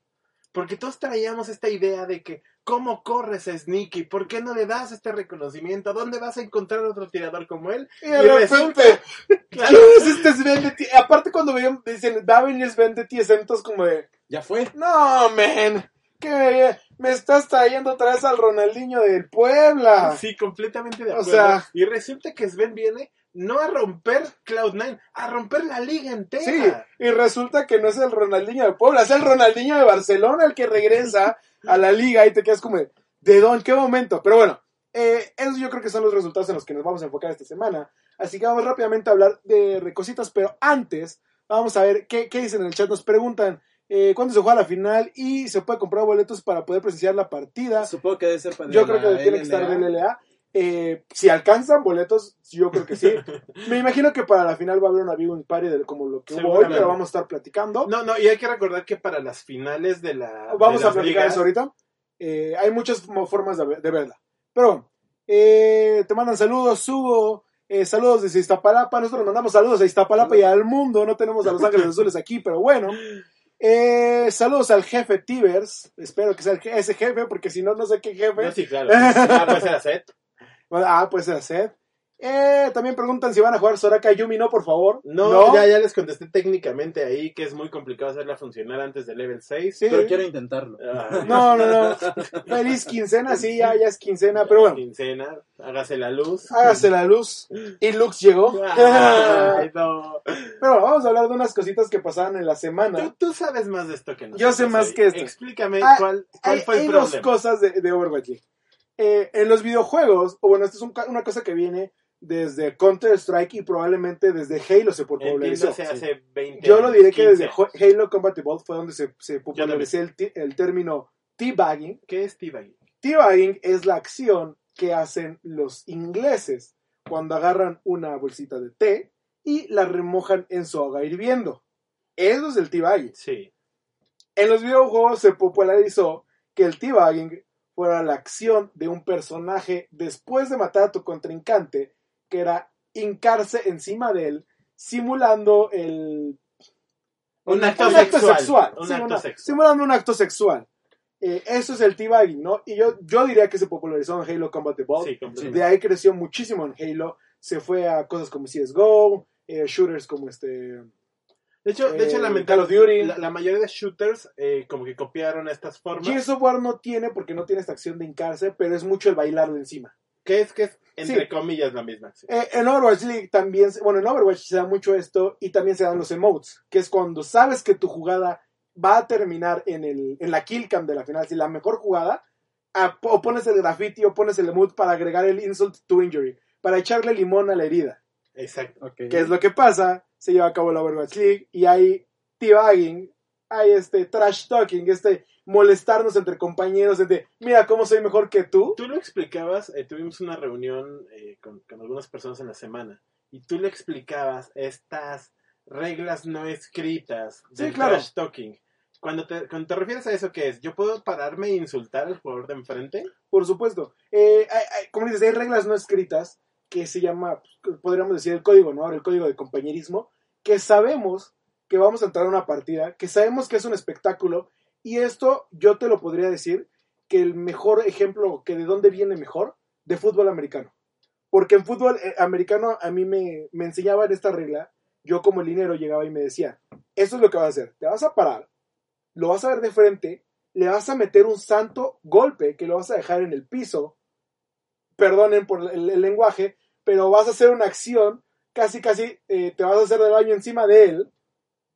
Porque todos traíamos esta idea de que, ¿cómo corres a Sneaky? ¿Por qué no le das este reconocimiento? ¿Dónde vas a encontrar otro tirador como él? Y de repente, Claro. ¿quién es este Sven de ti? Aparte cuando veían, dicen, va a venir Sven de ti, entonces como de, ya fue No, man. Que me estás trayendo otra vez al Ronaldinho del Puebla. Sí, completamente de O acuerdo. sea- y resulta que Sven viene no a romper Cloud9, a romper la liga entera. Sí, y resulta que no es el Ronaldinho de Puebla, es el Ronaldinho de Barcelona el que regresa a la liga y te quedas como, de, ¿de dónde? ¿Qué momento? Pero bueno, eh, esos yo creo que son los resultados en los que nos vamos a enfocar esta semana. Así que vamos rápidamente a hablar de recositas, pero antes vamos a ver qué, qué dicen en el chat. Nos preguntan eh, cuándo se juega la final y se puede comprar boletos para poder presenciar la partida. supongo que debe ser para Yo creo que tiene que estar del LLA. Eh, si alcanzan boletos, yo creo que sí. Me imagino que para la final va a haber una viewing party de como lo que hubo hoy, pero vamos a estar platicando. No, no, y hay que recordar que para las finales de la. vamos de a platicar ligas, eso ahorita. Eh, hay muchas formas de, de verla. Pero bueno, eh, te mandan saludos, Hugo. eh, saludos desde Iztapalapa. Nosotros mandamos saludos a Iztapalapa y al mundo. No tenemos a Los Ángeles Azules aquí, pero bueno. Eh, saludos al jefe Tibers. Espero que sea ese jefe, porque si no, no sé qué jefe. No, sí, claro. Ah, puede ser a Seth. Ah, puede ser Seth. Eh, también preguntan si van a jugar Soraka Yumi, no, por favor. No, Ya, ya les contesté técnicamente ahí que es muy complicado hacerla funcionar antes del level 6. Sí. pero quiero intentarlo Ah, No, no, no. Feliz quincena, sí, ya, ya es quincena, pero bueno, Quincena, hágase la luz. hágase la luz. Y Lux llegó. Ay, no. Pero vamos a hablar de unas cositas que pasaron en la semana. tú sabes más de esto que nosotros. Yo sé más que esto. Explícame Ah, cuál, cuál Hay, fue el hay dos problema. cosas de, de Overwatch League. Eh, en los videojuegos, o bueno, esto es un ca- una cosa que viene desde Counter-Strike y probablemente desde Halo se popularizó. Entiéndase hace 20 Yo lo diré que 15 desde Halo Combat Evolved fue donde se, se popularizó el, término teabagging. ¿Qué es T-Bag? Teabagging es la acción que hacen los ingleses cuando agarran una bolsita de té y la remojan en su agua hirviendo. Eso es el teabagging. Sí. En los videojuegos se popularizó que el teabagging fuera la acción de un personaje después de matar a tu contrincante, que era hincarse encima de él, simulando el... Un acto un sexual. Un Sí, acto una- sexual. Simulando un acto sexual. Eh, eso es el teabagging, ¿no? Y yo, yo diría que se popularizó en Halo Combat Evolved. Sí. De ahí creció muchísimo en Halo. Se fue a cosas como CSGO, eh, shooters como este... De hecho, de hecho Eh, lamentablemente, la, la mayoría de shooters eh, como que copiaron estas formas. Gears of War no tiene porque no tiene esta acción de hincarse, pero es mucho el bailar de encima. Que es que es, entre Sí. comillas, la misma acción. Eh, en Overwatch League también, se- bueno, en Overwatch se da mucho esto y también se dan los emotes, que es cuando sabes que tu jugada va a terminar en, el, en la kill cam de la final, si la mejor jugada, a- o pones el graffiti o pones el emote para agregar el insult to injury, para echarle limón a la herida. Exacto. Ok. ¿Qué es lo que pasa? Se lleva a cabo la Overwatch League y hay teabagging, hay este trash talking, este molestarnos entre compañeros, de mira cómo soy mejor que tú. Tú lo explicabas, eh, tuvimos una reunión eh, con, con algunas personas en la semana y tú le explicabas estas reglas no escritas Sí, del claro. trash talking. Cuando te, cuando te refieres a eso, ¿qué es? ¿Yo puedo pararme e insultar al jugador de enfrente? Por supuesto. Eh, hay- hay- como dices, hay reglas no escritas que se llama, pues, podríamos decir, el código, ¿no? El código de compañerismo, que sabemos que vamos a entrar a una partida, que sabemos que es un espectáculo, y esto yo te lo podría decir que el mejor ejemplo, que de dónde viene mejor, de fútbol americano. Porque en fútbol eh, americano a mí me, me enseñaban esta regla, yo como linero llegaba y me decía, esto es lo que vas a hacer, te vas a parar, lo vas a ver de frente, le vas a meter un santo golpe que lo vas a dejar en el piso, perdonen por el, el lenguaje, pero vas a hacer una acción, casi casi eh, te vas a hacer del baño encima de él,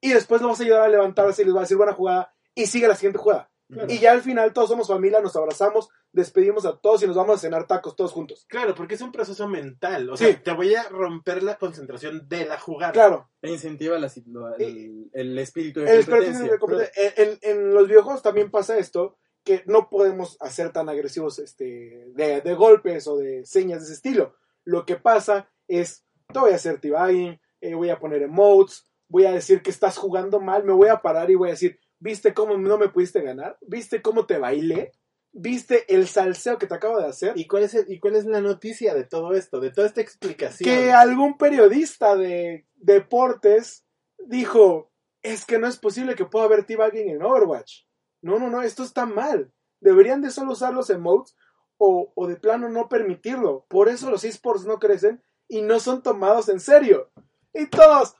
y después lo vas a ayudar a levantarse y les vas a decir buena jugada, y sigue la siguiente jugada. Y ya al final todos somos familia, nos abrazamos, despedimos a todos y nos vamos a cenar tacos todos juntos. Claro, porque es un proceso mental. O Sí. sea, te voy a romper la concentración de la jugada. Claro, E incentiva la- el, el espíritu de el competencia. de competencia. En, en- en los videojuegos también pasa esto, que no podemos hacer tan agresivos este, de, de golpes o de señas de ese estilo. Lo que pasa es, te voy a hacer teabagging, eh, voy a poner emotes, voy a decir que estás jugando mal, me voy a parar y voy a decir, ¿viste cómo no me pudiste ganar? ¿Viste cómo te bailé? ¿Viste el salseo que te acabo de hacer? ¿Y cuál, es el- ¿Y cuál es la noticia de todo esto? De toda esta explicación. que algún periodista de deportes dijo, es que no es posible que pueda haber teabagging en Overwatch. No, no, no, esto está mal. Deberían de solo usar los emotes o, o de plano no permitirlo. Por eso los esports no crecen y no son tomados en serio. Y todos,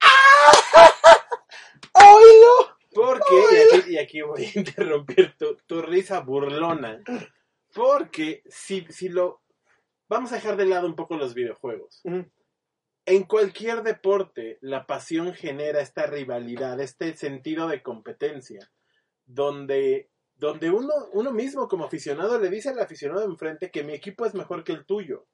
¡Ah! ¡Oílo! Porque, y aquí, y aquí voy a interrumpir tu, tu risa burlona. Porque si, si lo. Vamos a dejar de lado un poco los videojuegos. En cualquier deporte, la pasión genera esta rivalidad, este sentido de competencia, donde, donde uno, uno mismo como aficionado le dice al aficionado de enfrente que mi equipo es mejor que el tuyo.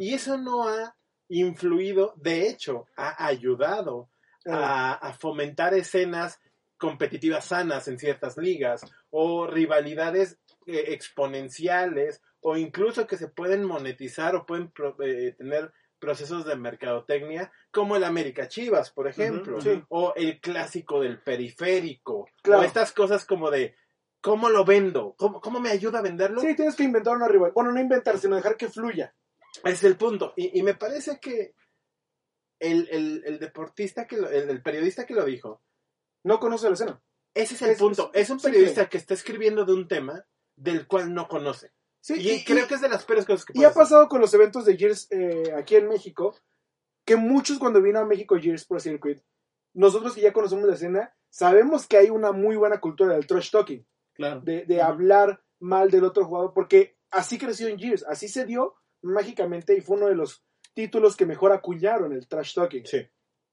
Y eso no ha influido, de hecho, ha ayudado a, a fomentar escenas competitivas sanas en ciertas ligas o rivalidades eh, exponenciales o incluso que se pueden monetizar o pueden pro- eh, tener procesos de mercadotecnia como el América Chivas, por ejemplo, o el clásico del periférico, Claro. o estas cosas como de ¿cómo lo vendo? ¿Cómo, cómo me ayuda a venderlo? Sí, tienes que inventar una rivalidad. Bueno, no inventar, sino dejar que fluya. Es el punto. Y, y me parece que el, el- el deportista, que lo- el, el periodista que lo dijo, No conoce la escena. ese es el Es- punto. es- Es un sí, periodista que está escribiendo de un tema del cual no conoce. Sí, y, creo que es de las peores cosas que Y ha pasado con los eventos de Gears eh, aquí en México, que muchos cuando vino a México Gears Pro Circuit, nosotros que ya conocemos la escena, sabemos que hay una muy buena cultura del trash talking, Claro. de, hablar mal del otro jugador, porque así creció en Gears, así se dio mágicamente y fue uno de los títulos que mejor acuñaron el trash talking. Sí.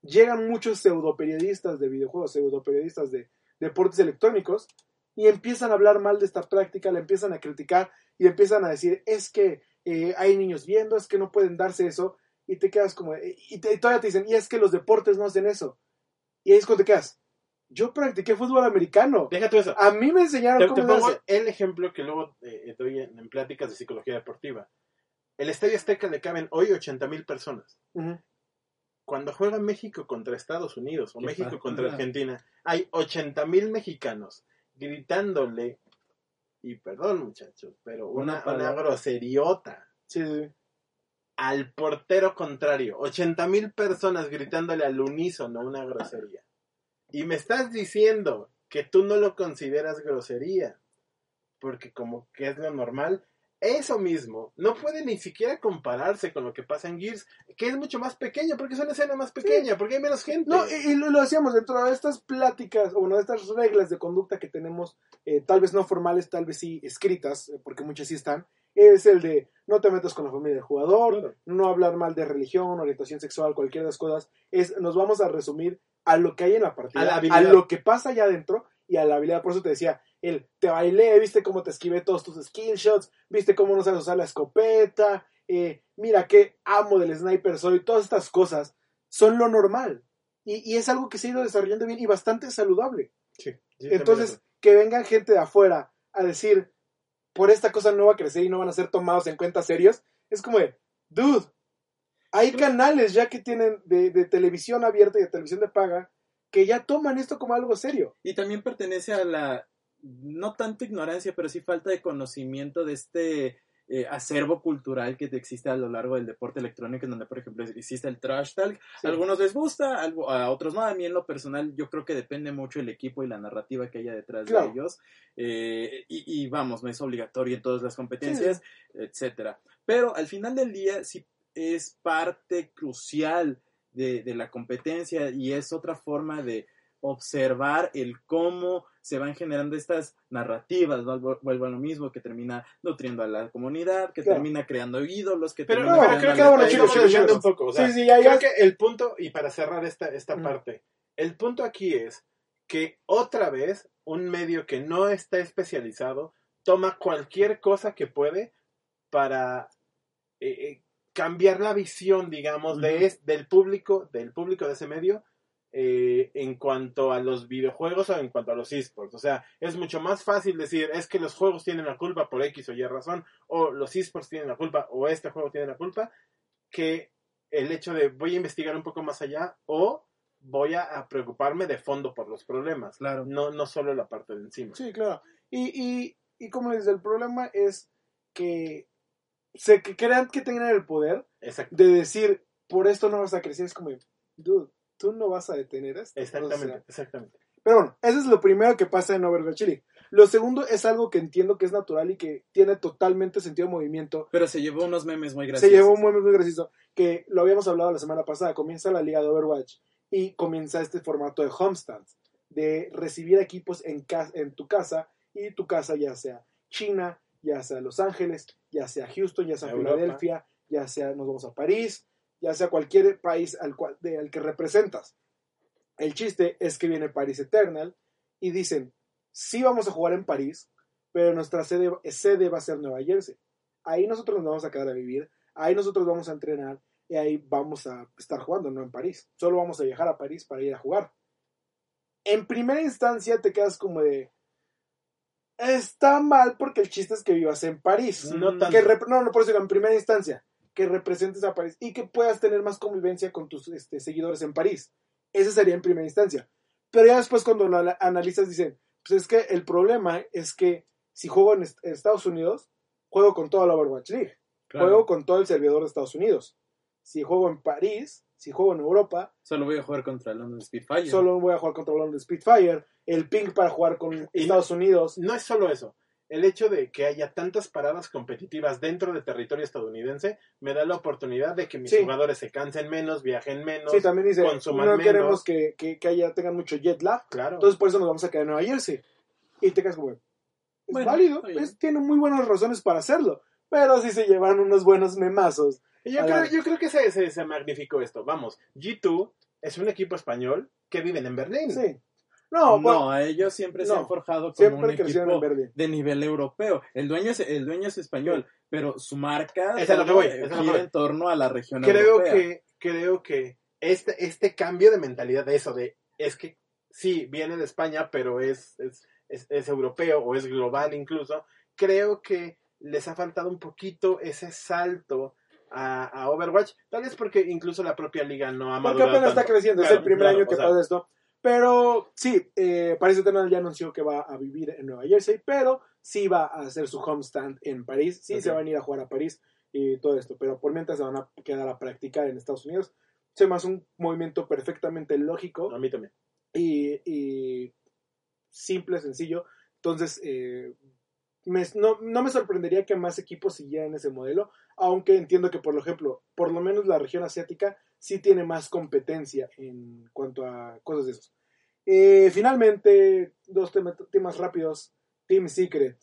Llegan muchos pseudoperiodistas de videojuegos, pseudoperiodistas de deportes electrónicos, y empiezan a hablar mal de esta práctica, la empiezan a criticar y empiezan a decir, es que eh, hay niños viendo, es que no pueden darse eso, y te quedas como, y, te- y todavía te dicen, y es que los deportes no hacen eso. Y ahí es cuando te quedas, yo practiqué fútbol americano, Deja tú eso. a mí me enseñaron Te, cómo te se pongo hace. el ejemplo que luego eh, doy en, en pláticas de psicología deportiva. El Estadio Azteca le caben hoy 80 mil personas. Cuando juega México contra Estados Unidos o México contra Argentina, hay 80 mil mexicanos gritándole, y perdón muchachos, pero Una una, groseriota Sí, sí, sí. al portero contrario. 80 mil personas gritándole al unísono una grosería. Y me estás diciendo que tú no lo consideras grosería, porque como que es lo normal. Eso mismo no puede ni siquiera compararse con lo que pasa en Gears, que es mucho más pequeño, porque es una escena más pequeña, porque hay menos gente. No, y, y lo, lo decíamos, dentro de estas pláticas, o bueno, de estas reglas de conducta que tenemos, eh, tal vez no formales, tal vez sí escritas, eh, porque muchas sí están, es el de no te metas con la familia del jugador, Claro. no hablar mal de religión, orientación sexual, cualquiera de las cosas, es, nos vamos a resumir a lo que hay en la partida, A la a, lo que pasa allá adentro y a la habilidad. Por eso te decía, el te bailé, viste cómo te esquivé todos tus skill shots, viste cómo no sabes usar la escopeta, eh, mira qué amo del sniper soy, todas estas cosas son lo normal. Y, y es algo que se ha ido desarrollando bien y bastante saludable. Sí, sí, Entonces, que vengan gente de afuera a decir, por esta cosa no va a crecer y no van a ser tomados en cuenta serios, es como de, dude, Hay canales ya que tienen de, de televisión abierta y de televisión de paga que ya toman esto como algo serio. Y también pertenece a la, no tanto ignorancia, pero sí falta de conocimiento de este eh, acervo cultural que existe a lo largo del deporte electrónico, en donde, por ejemplo, existe el trash talk. Sí. A algunos les gusta, a otros no. A mí, en lo personal, yo creo que depende mucho el equipo y la narrativa que haya detrás Claro. de ellos. Eh, y, y vamos, no es obligatorio en todas las competencias, etcétera. Pero al final del día, sí es parte crucial de, de la competencia y es otra forma de observar el cómo se van generando estas narrativas, vuelvo a lo mismo, que termina nutriendo a la comunidad, que Claro. termina creando ídolos, que Pero, termina no, no, pero creo que bueno, chicos, un poco. O sea, Sí, sí, ya, creo ya. que el punto, y para cerrar esta, esta Mm. parte, el punto aquí es que otra vez un medio que no está especializado toma cualquier cosa que puede para eh, eh, cambiar la visión, digamos, de Ujú. es- del público, del público de ese medio eh, en cuanto a los videojuegos o en cuanto a los esports. O sea, es mucho más fácil decir, es que los juegos tienen la culpa por X o Y razón, o los esports tienen la culpa, o este juego tiene la culpa, que el hecho de voy a investigar un poco más allá o voy a, a preocuparme de fondo por los problemas. Claro. No, no solo la parte de encima. Sí, claro. Y, y, y como les el problema es que se que crean que tengan el poder de decir, por esto no vas a crecer. Es como, dude, tú no vas a detener esto. exactamente, O sea, exactamente. pero bueno, eso es lo primero que pasa en Overwatch League. Lo segundo es algo que entiendo que es natural y que tiene totalmente sentido de movimiento. Pero se llevó unos memes muy graciosos. Se llevó un muy, muy gracioso, que lo habíamos hablado la semana pasada. Comienza la liga de Overwatch y comienza este formato de homestands, de recibir equipos en, en tu casa y tu casa ya sea China, ya sea Los Ángeles, ya sea Houston, ya sea Europa. Filadelfia, ya sea nos vamos a París, ya sea cualquier país al, cual, de- al que representas. El chiste es que viene París Eternal y dicen, sí vamos a jugar en París, pero nuestra sede, sede va a ser Nueva Jersey. Ahí nosotros nos vamos a quedar a vivir, ahí nosotros vamos a entrenar y ahí vamos a estar jugando, no en París. Solo vamos a viajar a París para ir a jugar. En primera instancia te quedas como de... Está mal porque el chiste es que vivas en París. No tanto. Que no, no, por eso digo, en primera instancia, que representes a París y que puedas tener más convivencia con tus este, seguidores en París. Ese sería en primera instancia. Pero ya después cuando lo ana- analizas dicen, pues es que el problema es que si juego en, est- en Estados Unidos, juego con toda la Overwatch League. Claro. Juego con todo el servidor de Estados Unidos. Si juego en París, si juego en Europa, Solo voy a jugar contra London Spitfire. solo voy a jugar contra London Spitfire. El ping para jugar con Y- Estados Unidos. No es solo eso. El hecho de que haya tantas paradas competitivas dentro de territorio estadounidense me da la oportunidad de que mis Sí. jugadores se cansen menos, viajen menos. Sí, también dice, consuman no menos. queremos que, que, que haya, tengan mucho jet lag. Claro. Entonces por eso nos vamos a quedar en Nueva Jersey. Y te quedas como, es Bueno, válido, está bien. es- tiene muy buenas razones para hacerlo. Pero sí se llevan unos buenos memazos. Y yo, creo, la- yo creo que se, se, se magnificó esto. Vamos, G2 es un equipo español que viven en Berlín. Sí. No, No, bueno, a ellos siempre se no. han forjado como siempre un crecieron en equipo de nivel europeo. El dueño es, el dueño es español, pero su marca Es lo que voy, gira en torno a la región Creo europea. que, creo que este, este cambio de mentalidad de eso, de es que sí, viene de España, pero es, es, es, es europeo o es global incluso, creo que les ha faltado un poquito ese salto a, a Overwatch, tal vez porque incluso la propia liga no ha Porque madurado apenas está creciendo, es el primer claro, año que o sea, pasa esto. Pero sí, eh, París Eternal ya anunció que va a vivir en Nueva Jersey, pero sí va a hacer su homestand en París. Sí, se van a ir a jugar a París y todo esto, pero por mientras se van a quedar a practicar en Estados Unidos. Se me hace un movimiento perfectamente lógico A mí también. y, y simple, sencillo. Entonces, eh, me- no, no me sorprendería que más equipos siguieran ese modelo, aunque entiendo que, por ejemplo, por lo menos la región asiática sí tiene más competencia en cuanto a cosas de esos. Eh, finalmente, dos tema- temas rápidos. Team Secret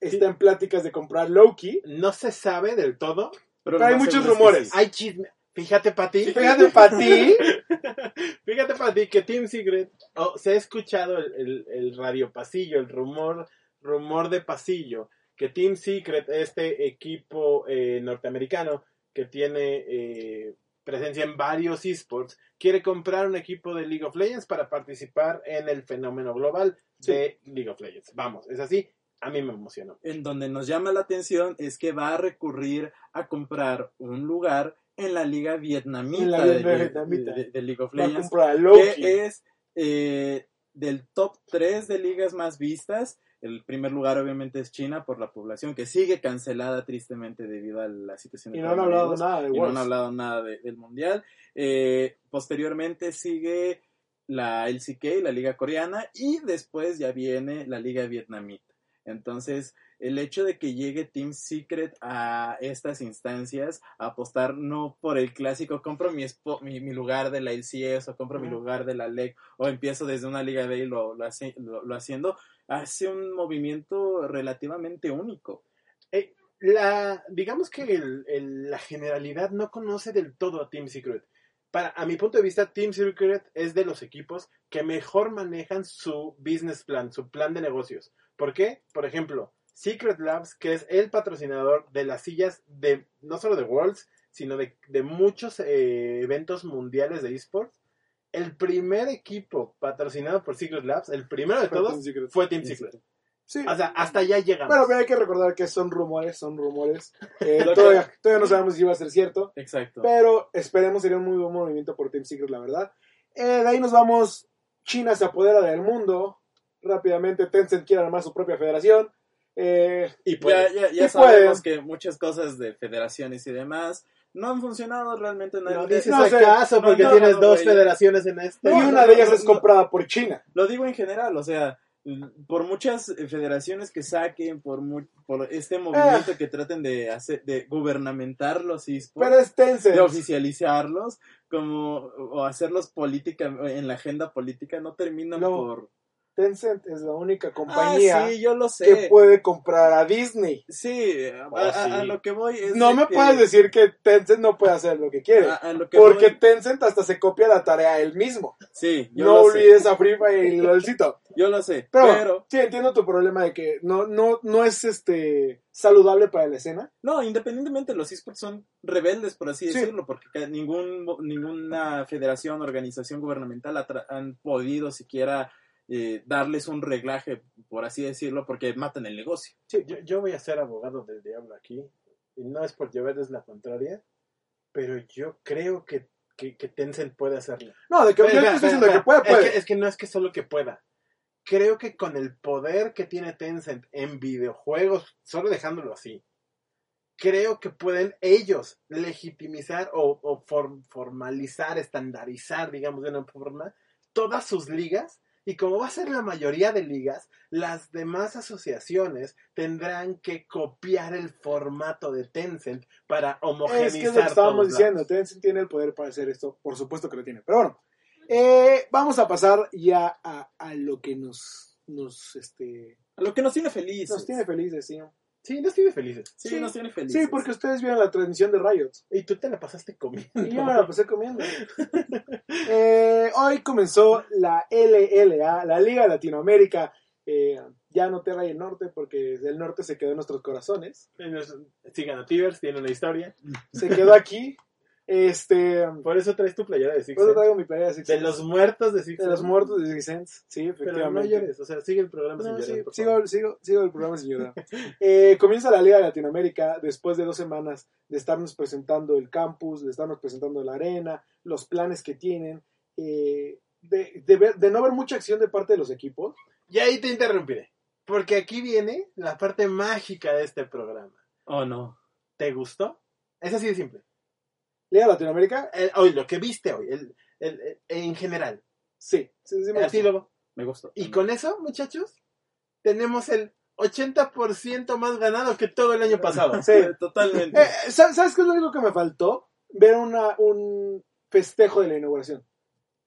está en pláticas de comprar Loki. No se sabe del todo. Pero, Pero hay muchos rumores. Hay chisme. Fíjate, Pati. Fíjate, para ti. Fíjate, Pati, que Team Secret oh, se ha escuchado el, el, el radio pasillo, el rumor, rumor de pasillo, que Team Secret, este equipo eh, norteamericano que tiene eh, presencia en varios esports, quiere comprar un equipo de League of Legends para participar en el fenómeno global de League of Legends. Vamos, es así. A mí me emocionó. En donde nos llama la atención es que va a recurrir a comprar un lugar en la liga vietnamita, la de, liga de- vietnamita. de- de League of Legends, que es eh, del top 3 de ligas más vistas. El primer lugar obviamente es China por la población que sigue cancelada tristemente debido a la situación de Y no han hablado nada de y no han hablado nada de- del mundial. Eh, posteriormente sigue la LCK, la liga coreana, y después ya viene la liga vietnamita. Entonces, el hecho de que llegue Team Secret a estas instancias, a apostar no por el clásico, compro mi, espo- mi, mi lugar de la LCS o compro mi lugar de la LEC o empiezo desde una liga B y lo, lo, hace- lo- lo haciendo, hace un movimiento relativamente único. la, digamos que la generalidad no conoce del todo a Team Secret. Para, a mi punto de vista, Team Secret es de los equipos que mejor manejan su business plan, su plan de negocios. ¿Por qué? Por ejemplo, Secret Labs, que es el patrocinador de las sillas de, no solo de Worlds, sino de, de muchos eh, eventos mundiales de esports. El primer equipo patrocinado por Secret Labs, el primero de Fue todos, Team fue Team Secret. Sí. O sea, hasta allá llegamos. Bueno, pero hay que recordar que son rumores, son rumores. Eh, todavía, todavía no sabemos si va a ser cierto. Exacto. Pero esperemos sería un muy buen movimiento por Team Secret, la verdad. Eh, de ahí nos vamos. China se apodera del mundo. Rápidamente Tencent quiere armar su propia federación. Eh, y pues, ya, ya, ya Sí sabemos puede. que muchas cosas de federaciones y demás no han funcionado realmente. no nadie- dices No acaso porque No, no, tienes no, dos federaciones en este. y No, una no, de ellas no, es no. comprada por China. Lo digo en general, o sea, por muchas eh, federaciones que saquen, por, mu- por este movimiento que traten de hacer, de gubernamentar los esports, Pero es Tencent. de oficializarlos, como, o hacerlos política, en la agenda política, no terminan No. por... Tencent es la única Ah, compañía sí, yo lo sé. que puede comprar a Disney. Sí, a, Oh, a- a sí. lo que voy es... No me que- puedes decir que Tencent no puede hacer lo que quiere. a- a lo que porque voy- Tencent hasta se copia la tarea él mismo. Sí, yo no lo sé. olvides a Free Fire y LOLcito. Yo lo sé, Pero, pero sí, entiendo tu problema de que no, no, no es este saludable para la escena. No, independientemente, los esports son rebeldes, por así Sí. decirlo, porque ningún, ninguna federación, organización gubernamental han podido siquiera eh, darles un reglaje, por así decirlo, porque matan el negocio. Yo, yo voy a ser abogado del diablo aquí. Y no es por llevarles la contraria. Pero yo creo que, que, que Tencent puede hacerlo. No, de que yo Espera, estoy diciendo que puede, puede. Es que, es que no es que solo que pueda. Creo que con el poder que tiene Tencent en videojuegos, solo dejándolo así, creo que pueden ellos legitimizar o, o for- formalizar, estandarizar, digamos de una forma, todas sus ligas. Y como va a ser la mayoría de ligas, las demás asociaciones tendrán que copiar el formato de Tencent para homogeneizar. Es que es lo que estábamos diciendo. lados. Tencent tiene el poder para hacer esto. Por supuesto que lo tiene. Pero bueno, eh, vamos a pasar ya a, a lo que nos, nos, este, A Lo que nos tiene felices. nos tiene felices, sí. Sí, nos tiene felices. Sí, Sí. nos tiene felices. Sí, porque ustedes vieron la transmisión de Riot. Y tú te la pasaste comiendo. Y yo me la pasé comiendo. Eh, hoy comenzó la LLA, la Liga Latinoamérica. Eh, ya no Terra y el Norte, porque el Norte se quedó en nuestros corazones. Sigan a Tivers, tiene una historia. Se quedó aquí. Este, Por eso traes tu playera de Six por eso traigo mi pelea de Six De los muertos de Six De los muertos de Six Sense. Sí, Pero no efectivamente. llores, o sea, sigue el programa No, sin sí, llorar. por sigo, favor. sigo, sigo el programa, señora. Eh, comienza la Liga de Latinoamérica después de dos semanas de estarnos presentando el campus, de estarnos presentando la arena, los planes que tienen, eh, de, de ver- de no ver mucha acción de parte de los equipos. Y ahí te interrumpiré. Porque aquí viene la parte mágica de este programa. Oh, no. ¿Te gustó? Es así de simple. Liga Latinoamérica, El- hoy, lo que viste hoy, el, el- en general. sí. sí, sí me A ti, gustó. Lobo. Me gustó. Y con eso, muchachos, tenemos el 80% más ganado que todo el año pasado. Sí. Totalmente. Eh, ¿sabes ¿Sabes qué es lo único que me faltó? Ver una, un festejo de la inauguración.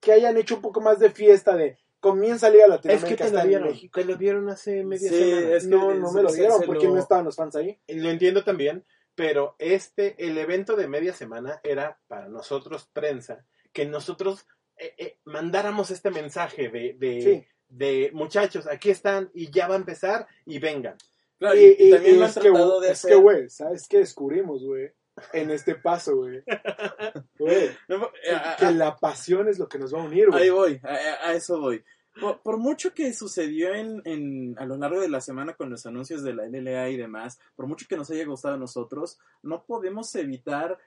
Que hayan hecho un poco más de fiesta de comienza Liga de Es que Latinoamérica. te lo dieron. México. Te lo dieron hace media Sí, semana. es que No, no me lo se porque lo- no estaban los fans ahí. Lo entiendo también, pero este, el evento de media semana era para nosotros, prensa, que nosotros eh, eh, mandáramos este mensaje de, de, Sí. de muchachos, aquí están y ya va a empezar y vengan. Claro, y, y, y y- también y lo han es que, tratado de es hacer. que, güey, ¿sabes qué descubrimos, güey? En este paso, güey. Güey, No, eh, a- que a- la pasión es lo que nos va a unir, Ahí güey. voy, a, a- a eso voy. Por, por mucho que sucedió en, en- a lo largo de la semana con los anuncios de la LLA y demás, por mucho que nos haya gustado a nosotros, no podemos evitar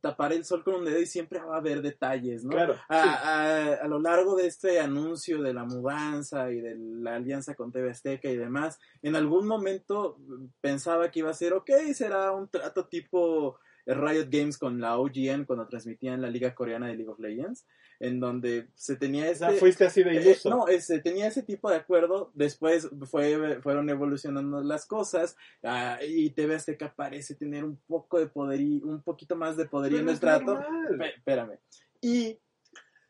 tapar el sol con un dedo y siempre va a haber detalles, ¿no? Claro. A, sí. a- a lo largo de este anuncio de la mudanza y de la alianza con TV Azteca y demás, en algún momento pensaba que iba a ser, ok, será un trato tipo Riot Games con la OGN cuando transmitían la liga coreana de League of Legends, en donde se tenía este... sea, fuiste así de Eh, iluso. no, este, tenía ese tipo de acuerdo, después fue, fueron evolucionando las cosas ah, y TV Azteca parece tener un poco de poderío, un poquito más de poderío en el trato. espérame. Y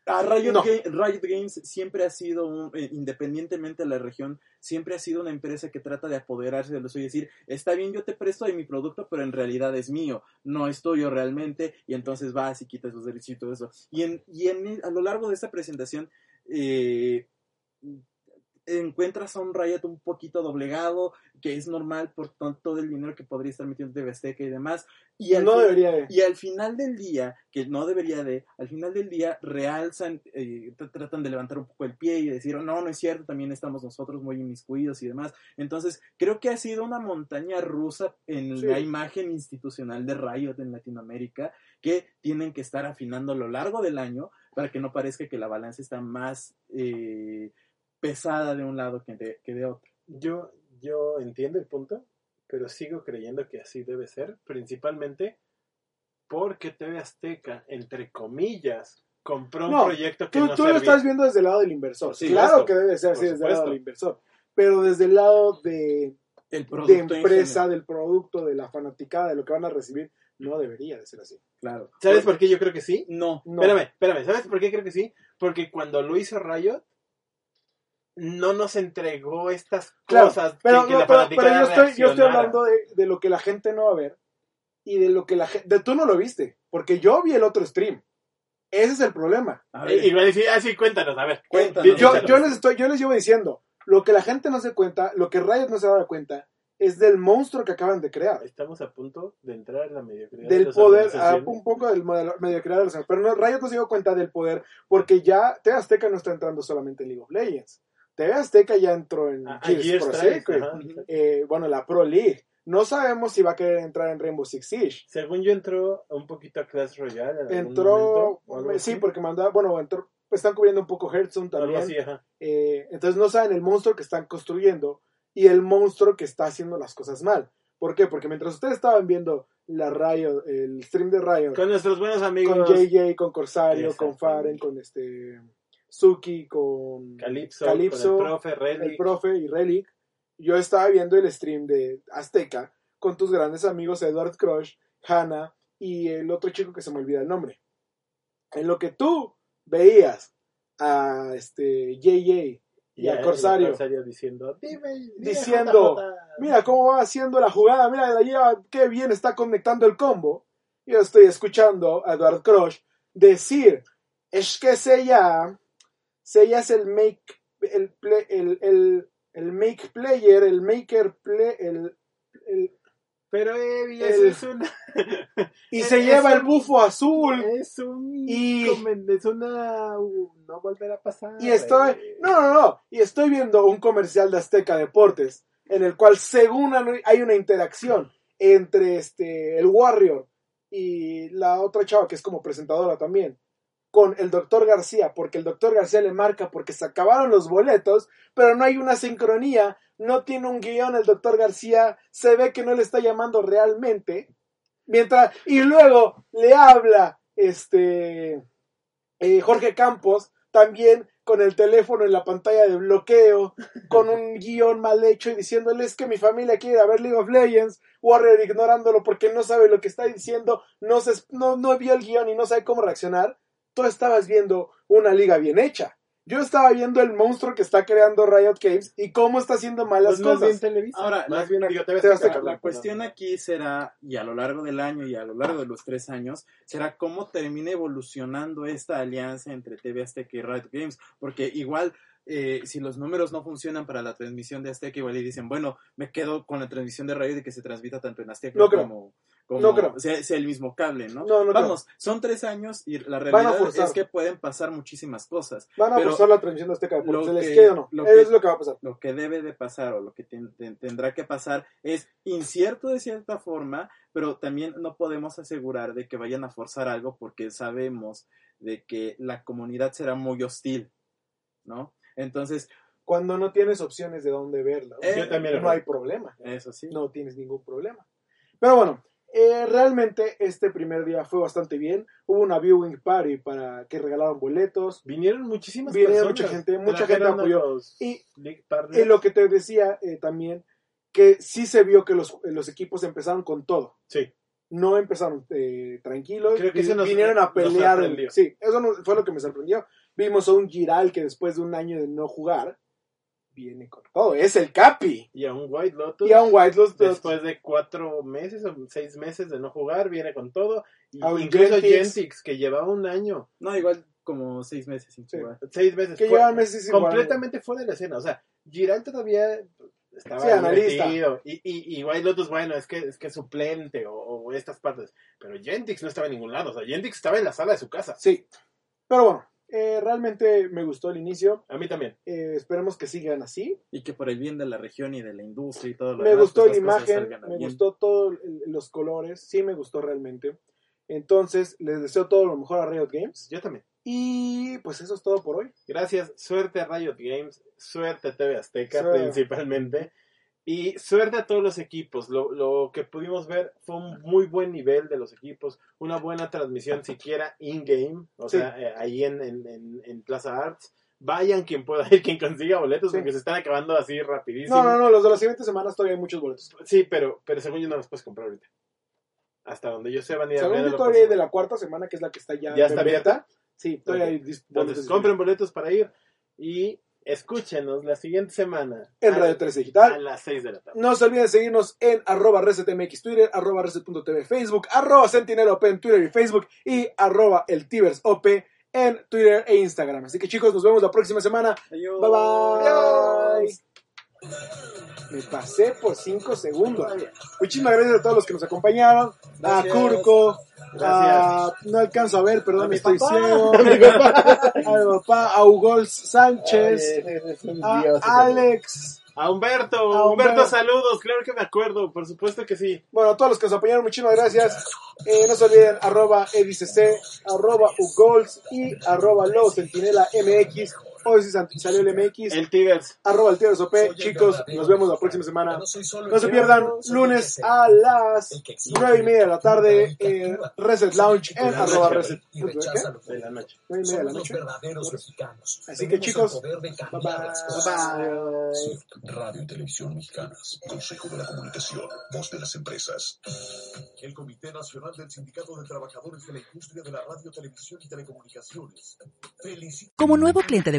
a Riot, No. Ga- Riot Games siempre ha sido, un- eh, independientemente de la región, siempre ha sido una empresa que trata de apoderarse de lo suyo y decir, está bien, yo te presto de mi producto, pero en realidad es mío, no es tuyo realmente, y entonces vas y quitas los derechos y todo eso. Y, en, y en- a lo largo de esta presentación, eh, encuentras a un Riot un poquito doblegado, que es normal por to- todo el dinero que podría estar metiendo TV Azteca y demás. Y al no debería de. y al final del día, que no debería de, al final del día realzan, eh, tr- tratan de levantar un poco el pie y decir, "Oh, no, no es cierto, también estamos nosotros muy inmiscuidos y demás. Entonces, creo que ha sido una montaña rusa en Sí. la imagen institucional de Riot en Latinoamérica, que tienen que estar afinando a lo largo del año para que no parezca que la balanza está más eh, pesada de un lado que de, que de otro. Yo, yo entiendo el punto, pero sigo creyendo que así debe ser, principalmente porque TV Azteca, entre comillas, compró un No, proyecto que Tú, no tú lo servía. estás viendo desde el lado del inversor. Por claro que debe ser así desde el lado del inversor. Pero desde el lado de, El de empresa, del producto, de la fanaticada, de lo que van a recibir, no debería de ser así. claro. ¿Sabes por qué yo creo que sí? No, No. Espérame, espérame, ¿sabes por qué creo que sí? Porque cuando lo hizo Riot, no nos entregó estas Claro, cosas Pero, que, que no, la pero, yo, estoy, yo estoy hablando de, de lo que la gente no va a ver y de lo que la gente... Tú no lo viste, porque yo vi el otro stream. Ese es el problema. a ver, Y va a decir, ah, sí, cuéntanos, a ver. Cuéntanos. Yo, yo les estoy, yo les llevo diciendo, lo que la gente no se cuenta, lo que Riot no se da cuenta, es del monstruo que acaban de crear. Estamos a punto de entrar en la mediocridad. de Del poder, un poco del mediocridad de los pero no, Riot no se dio cuenta del poder, porque ya TV Azteca no está entrando solamente en League of Legends. TV Azteca ya entró en Ah, Gears Pro ajá. Eh, bueno, la Pro League. No sabemos si va a querer entrar en Rainbow Six Siege. Según yo entró un poquito a Clash Royale. en Entró, momento, sí, así. porque mandaba, bueno, entró, están cubriendo un poco Hearthstone también. así. Eh, entonces no saben el monstruo que están construyendo y el monstruo que está haciendo las cosas mal. ¿Por qué? Porque mientras ustedes estaban viendo la Riot, el stream de Riot, Con nuestros buenos amigos con JJ, con Corsario, con. Faren, con este Suki, con Calypso, Calypso, con el profe Relic. el profe y Relic, yo estaba viendo el stream de Azteca con tus grandes amigos Edward Crush, Hannah y el otro chico que se me olvida el nombre. En lo que tú veías a este JJ y a al él, Corsario diciendo, dime, Diciendo, JJ". mira cómo va haciendo la jugada, mira la lleva, qué bien está conectando el combo. Yo estoy escuchando a Edward Crush decir, es que Seiya, Seiya es el make, el, play- el, el, el make player, el maker play, el, el- Pero Evi, El- eso es una... y Es- se lleva el bufo azul. Es un... Y- Es una... No volverá a pasar. Y estoy, eh. no, no, no, y estoy viendo un comercial de Azteca Deportes en el cual según hay una interacción entre este el Warrior y la otra chava que es como presentadora también con el doctor García, porque el doctor García le marca porque se acabaron los boletos, pero no hay una sincronía, no tiene un guion el doctor García, se ve que no le está llamando realmente, mientras, y luego le habla este eh, Jorge Campos, también con el teléfono en la pantalla de bloqueo, con un guion mal hecho y diciéndoles que mi familia quiere ir a ver League of Legends, Warrior ignorándolo porque no sabe lo que está diciendo, no, se, no, no vio el guion y no sabe cómo reaccionar. Tú estabas viendo una liga bien hecha. Yo estaba viendo el monstruo que está creando Riot Games y cómo está haciendo malas Pues más bien cosas. Televisa. Ahora, más la- bien, Te La cuestión aquí será, y a lo largo del año y a lo largo de los tres años, será cómo termina evolucionando esta alianza entre TV Azteca y Riot Games. Porque igual eh, si los números no funcionan para la transmisión de Azteca, igual y dicen, bueno, me quedo con la transmisión de radio de que se transmita tanto en Azteca No creo. Como, No creo. Sea, sea el mismo cable, ¿no? No, no Vamos, son tres años y la realidad es que pueden pasar muchísimas cosas. Van a Pero forzar la transmisión de Azteca Deportes. ¿Se les que- quede o no? lo que- es lo que va a pasar. Lo que debe de pasar o lo que ten- ten- tendrá que pasar es incierto de cierta forma, pero también no podemos asegurar de que vayan a forzar algo porque sabemos de que la comunidad será muy hostil, ¿no? Entonces, Cuando no tienes opciones de dónde verla, Eh, Yo también no hay problema. eso sí. no tienes ningún problema. Pero bueno, eh, realmente este primer día fue bastante bien. Hubo una viewing party para que regalaron boletos. Vinieron muchísimas Vinieron personas. mucha gente, mucha gente apoyó. Y, y lo que te decía eh, también, que sí se vio que los, los equipos empezaron con todo. Sí. No empezaron eh, tranquilos, Creo que nos- vinieron a pelear. sí, eso no- fue lo que me sorprendió. Vimos a un Giral que después de un año de no jugar, viene con todo. Es el Capi. Y a un White Lotus. Y a un White Lotus. Después de cuatro meses o seis meses de no jugar, viene con todo. Y A incluso Gentix. Que llevaba un año, No, igual como seis meses sin Sí. jugar. seis meses. que llevan meses sin jugar. completamente fuera de la escena. O sea, Giral todavía estaba Sí, divertido. Y, y, y White Lotus, bueno, es que es que suplente o, o estas partes. Pero Gentix no estaba en ningún lado. O sea, Gentix estaba en la sala de su casa. Sí. Pero bueno, eh, realmente me gustó el inicio. A mí también. Eh, esperemos que sigan así. Y que por el bien de la región y de la industria y todo lo Me demás, gustó pues, la imagen, me bien. gustó todos los colores, sí me gustó realmente. Entonces, les deseo todo lo mejor a Riot Games. Yo también. Y pues eso es todo por hoy. Gracias. Suerte a Riot Games. Suerte a TV Azteca, Suerte. principalmente. Y suerte a todos los equipos. Lo, lo que pudimos ver fue un muy buen nivel de los equipos. Una buena transmisión, siquiera in-game. O Sí. sea, eh, ahí en, en, en, en Plaza Arts. Vayan quien pueda ir, quien consiga boletos, Sí. porque se están acabando así rapidísimo. No, no, no, los de las siguientes semanas todavía hay muchos boletos. Sí, pero, pero según yo no los puedes comprar ahorita. Hasta donde yo sé van a ir Según yo abriendo todavía hay de la cuarta semana, que es la que está ya, ¿Ya está abierta? Sí, todavía Ok. hay Entonces, compren boletos para ir y escúchenos la siguiente semana. en a- Radio 13 A Digital. las 6 de la tarde. No se olviden seguirnos en arroba resetmx Twitter, arroba reset.tv Facebook, arroba sentinelop en Twitter y Facebook y arroba el Tibers OP en Twitter e Instagram. Así que chicos, nos vemos la próxima semana. Adiós. Bye bye. Me pasé por 5 segundos. Muchísimas gracias a todos los que nos acompañaron. A. Curco. A, Gracias. no alcanzo a ver, perdón, A mi estoy papá. ciego. A mi papá. A mi papá. A Ugol Sánchez. A Alex. A Humberto, A Humberto, Humberto. saludos, claro que me acuerdo, por supuesto que sí. Bueno, a todos los que nos apoyaron, muchísimas gracias. Eh, no se olviden, arroba edicc, arroba ugols y arroba lo sentinela mx. Hoy sí salió el MX. El Tigers. Arroba el Tigres OP. Chicos, nos vemos la próxima semana. No se pierdan lunes a las nueve y media de la tarde en Reset Lounge en arroba Reset. y rechaza lo De la noche. Nueve y media de la Somos los noche. verdaderos mexicanos. Así que, chicos, Bye bye. Radio y Televisión Mexicanas. Consejo de la Comunicación. Voz de las empresas. El Comité Nacional del Sindicato de Trabajadores de la Industria de la Radio, Televisión y Telecomunicaciones Como nuevo cliente de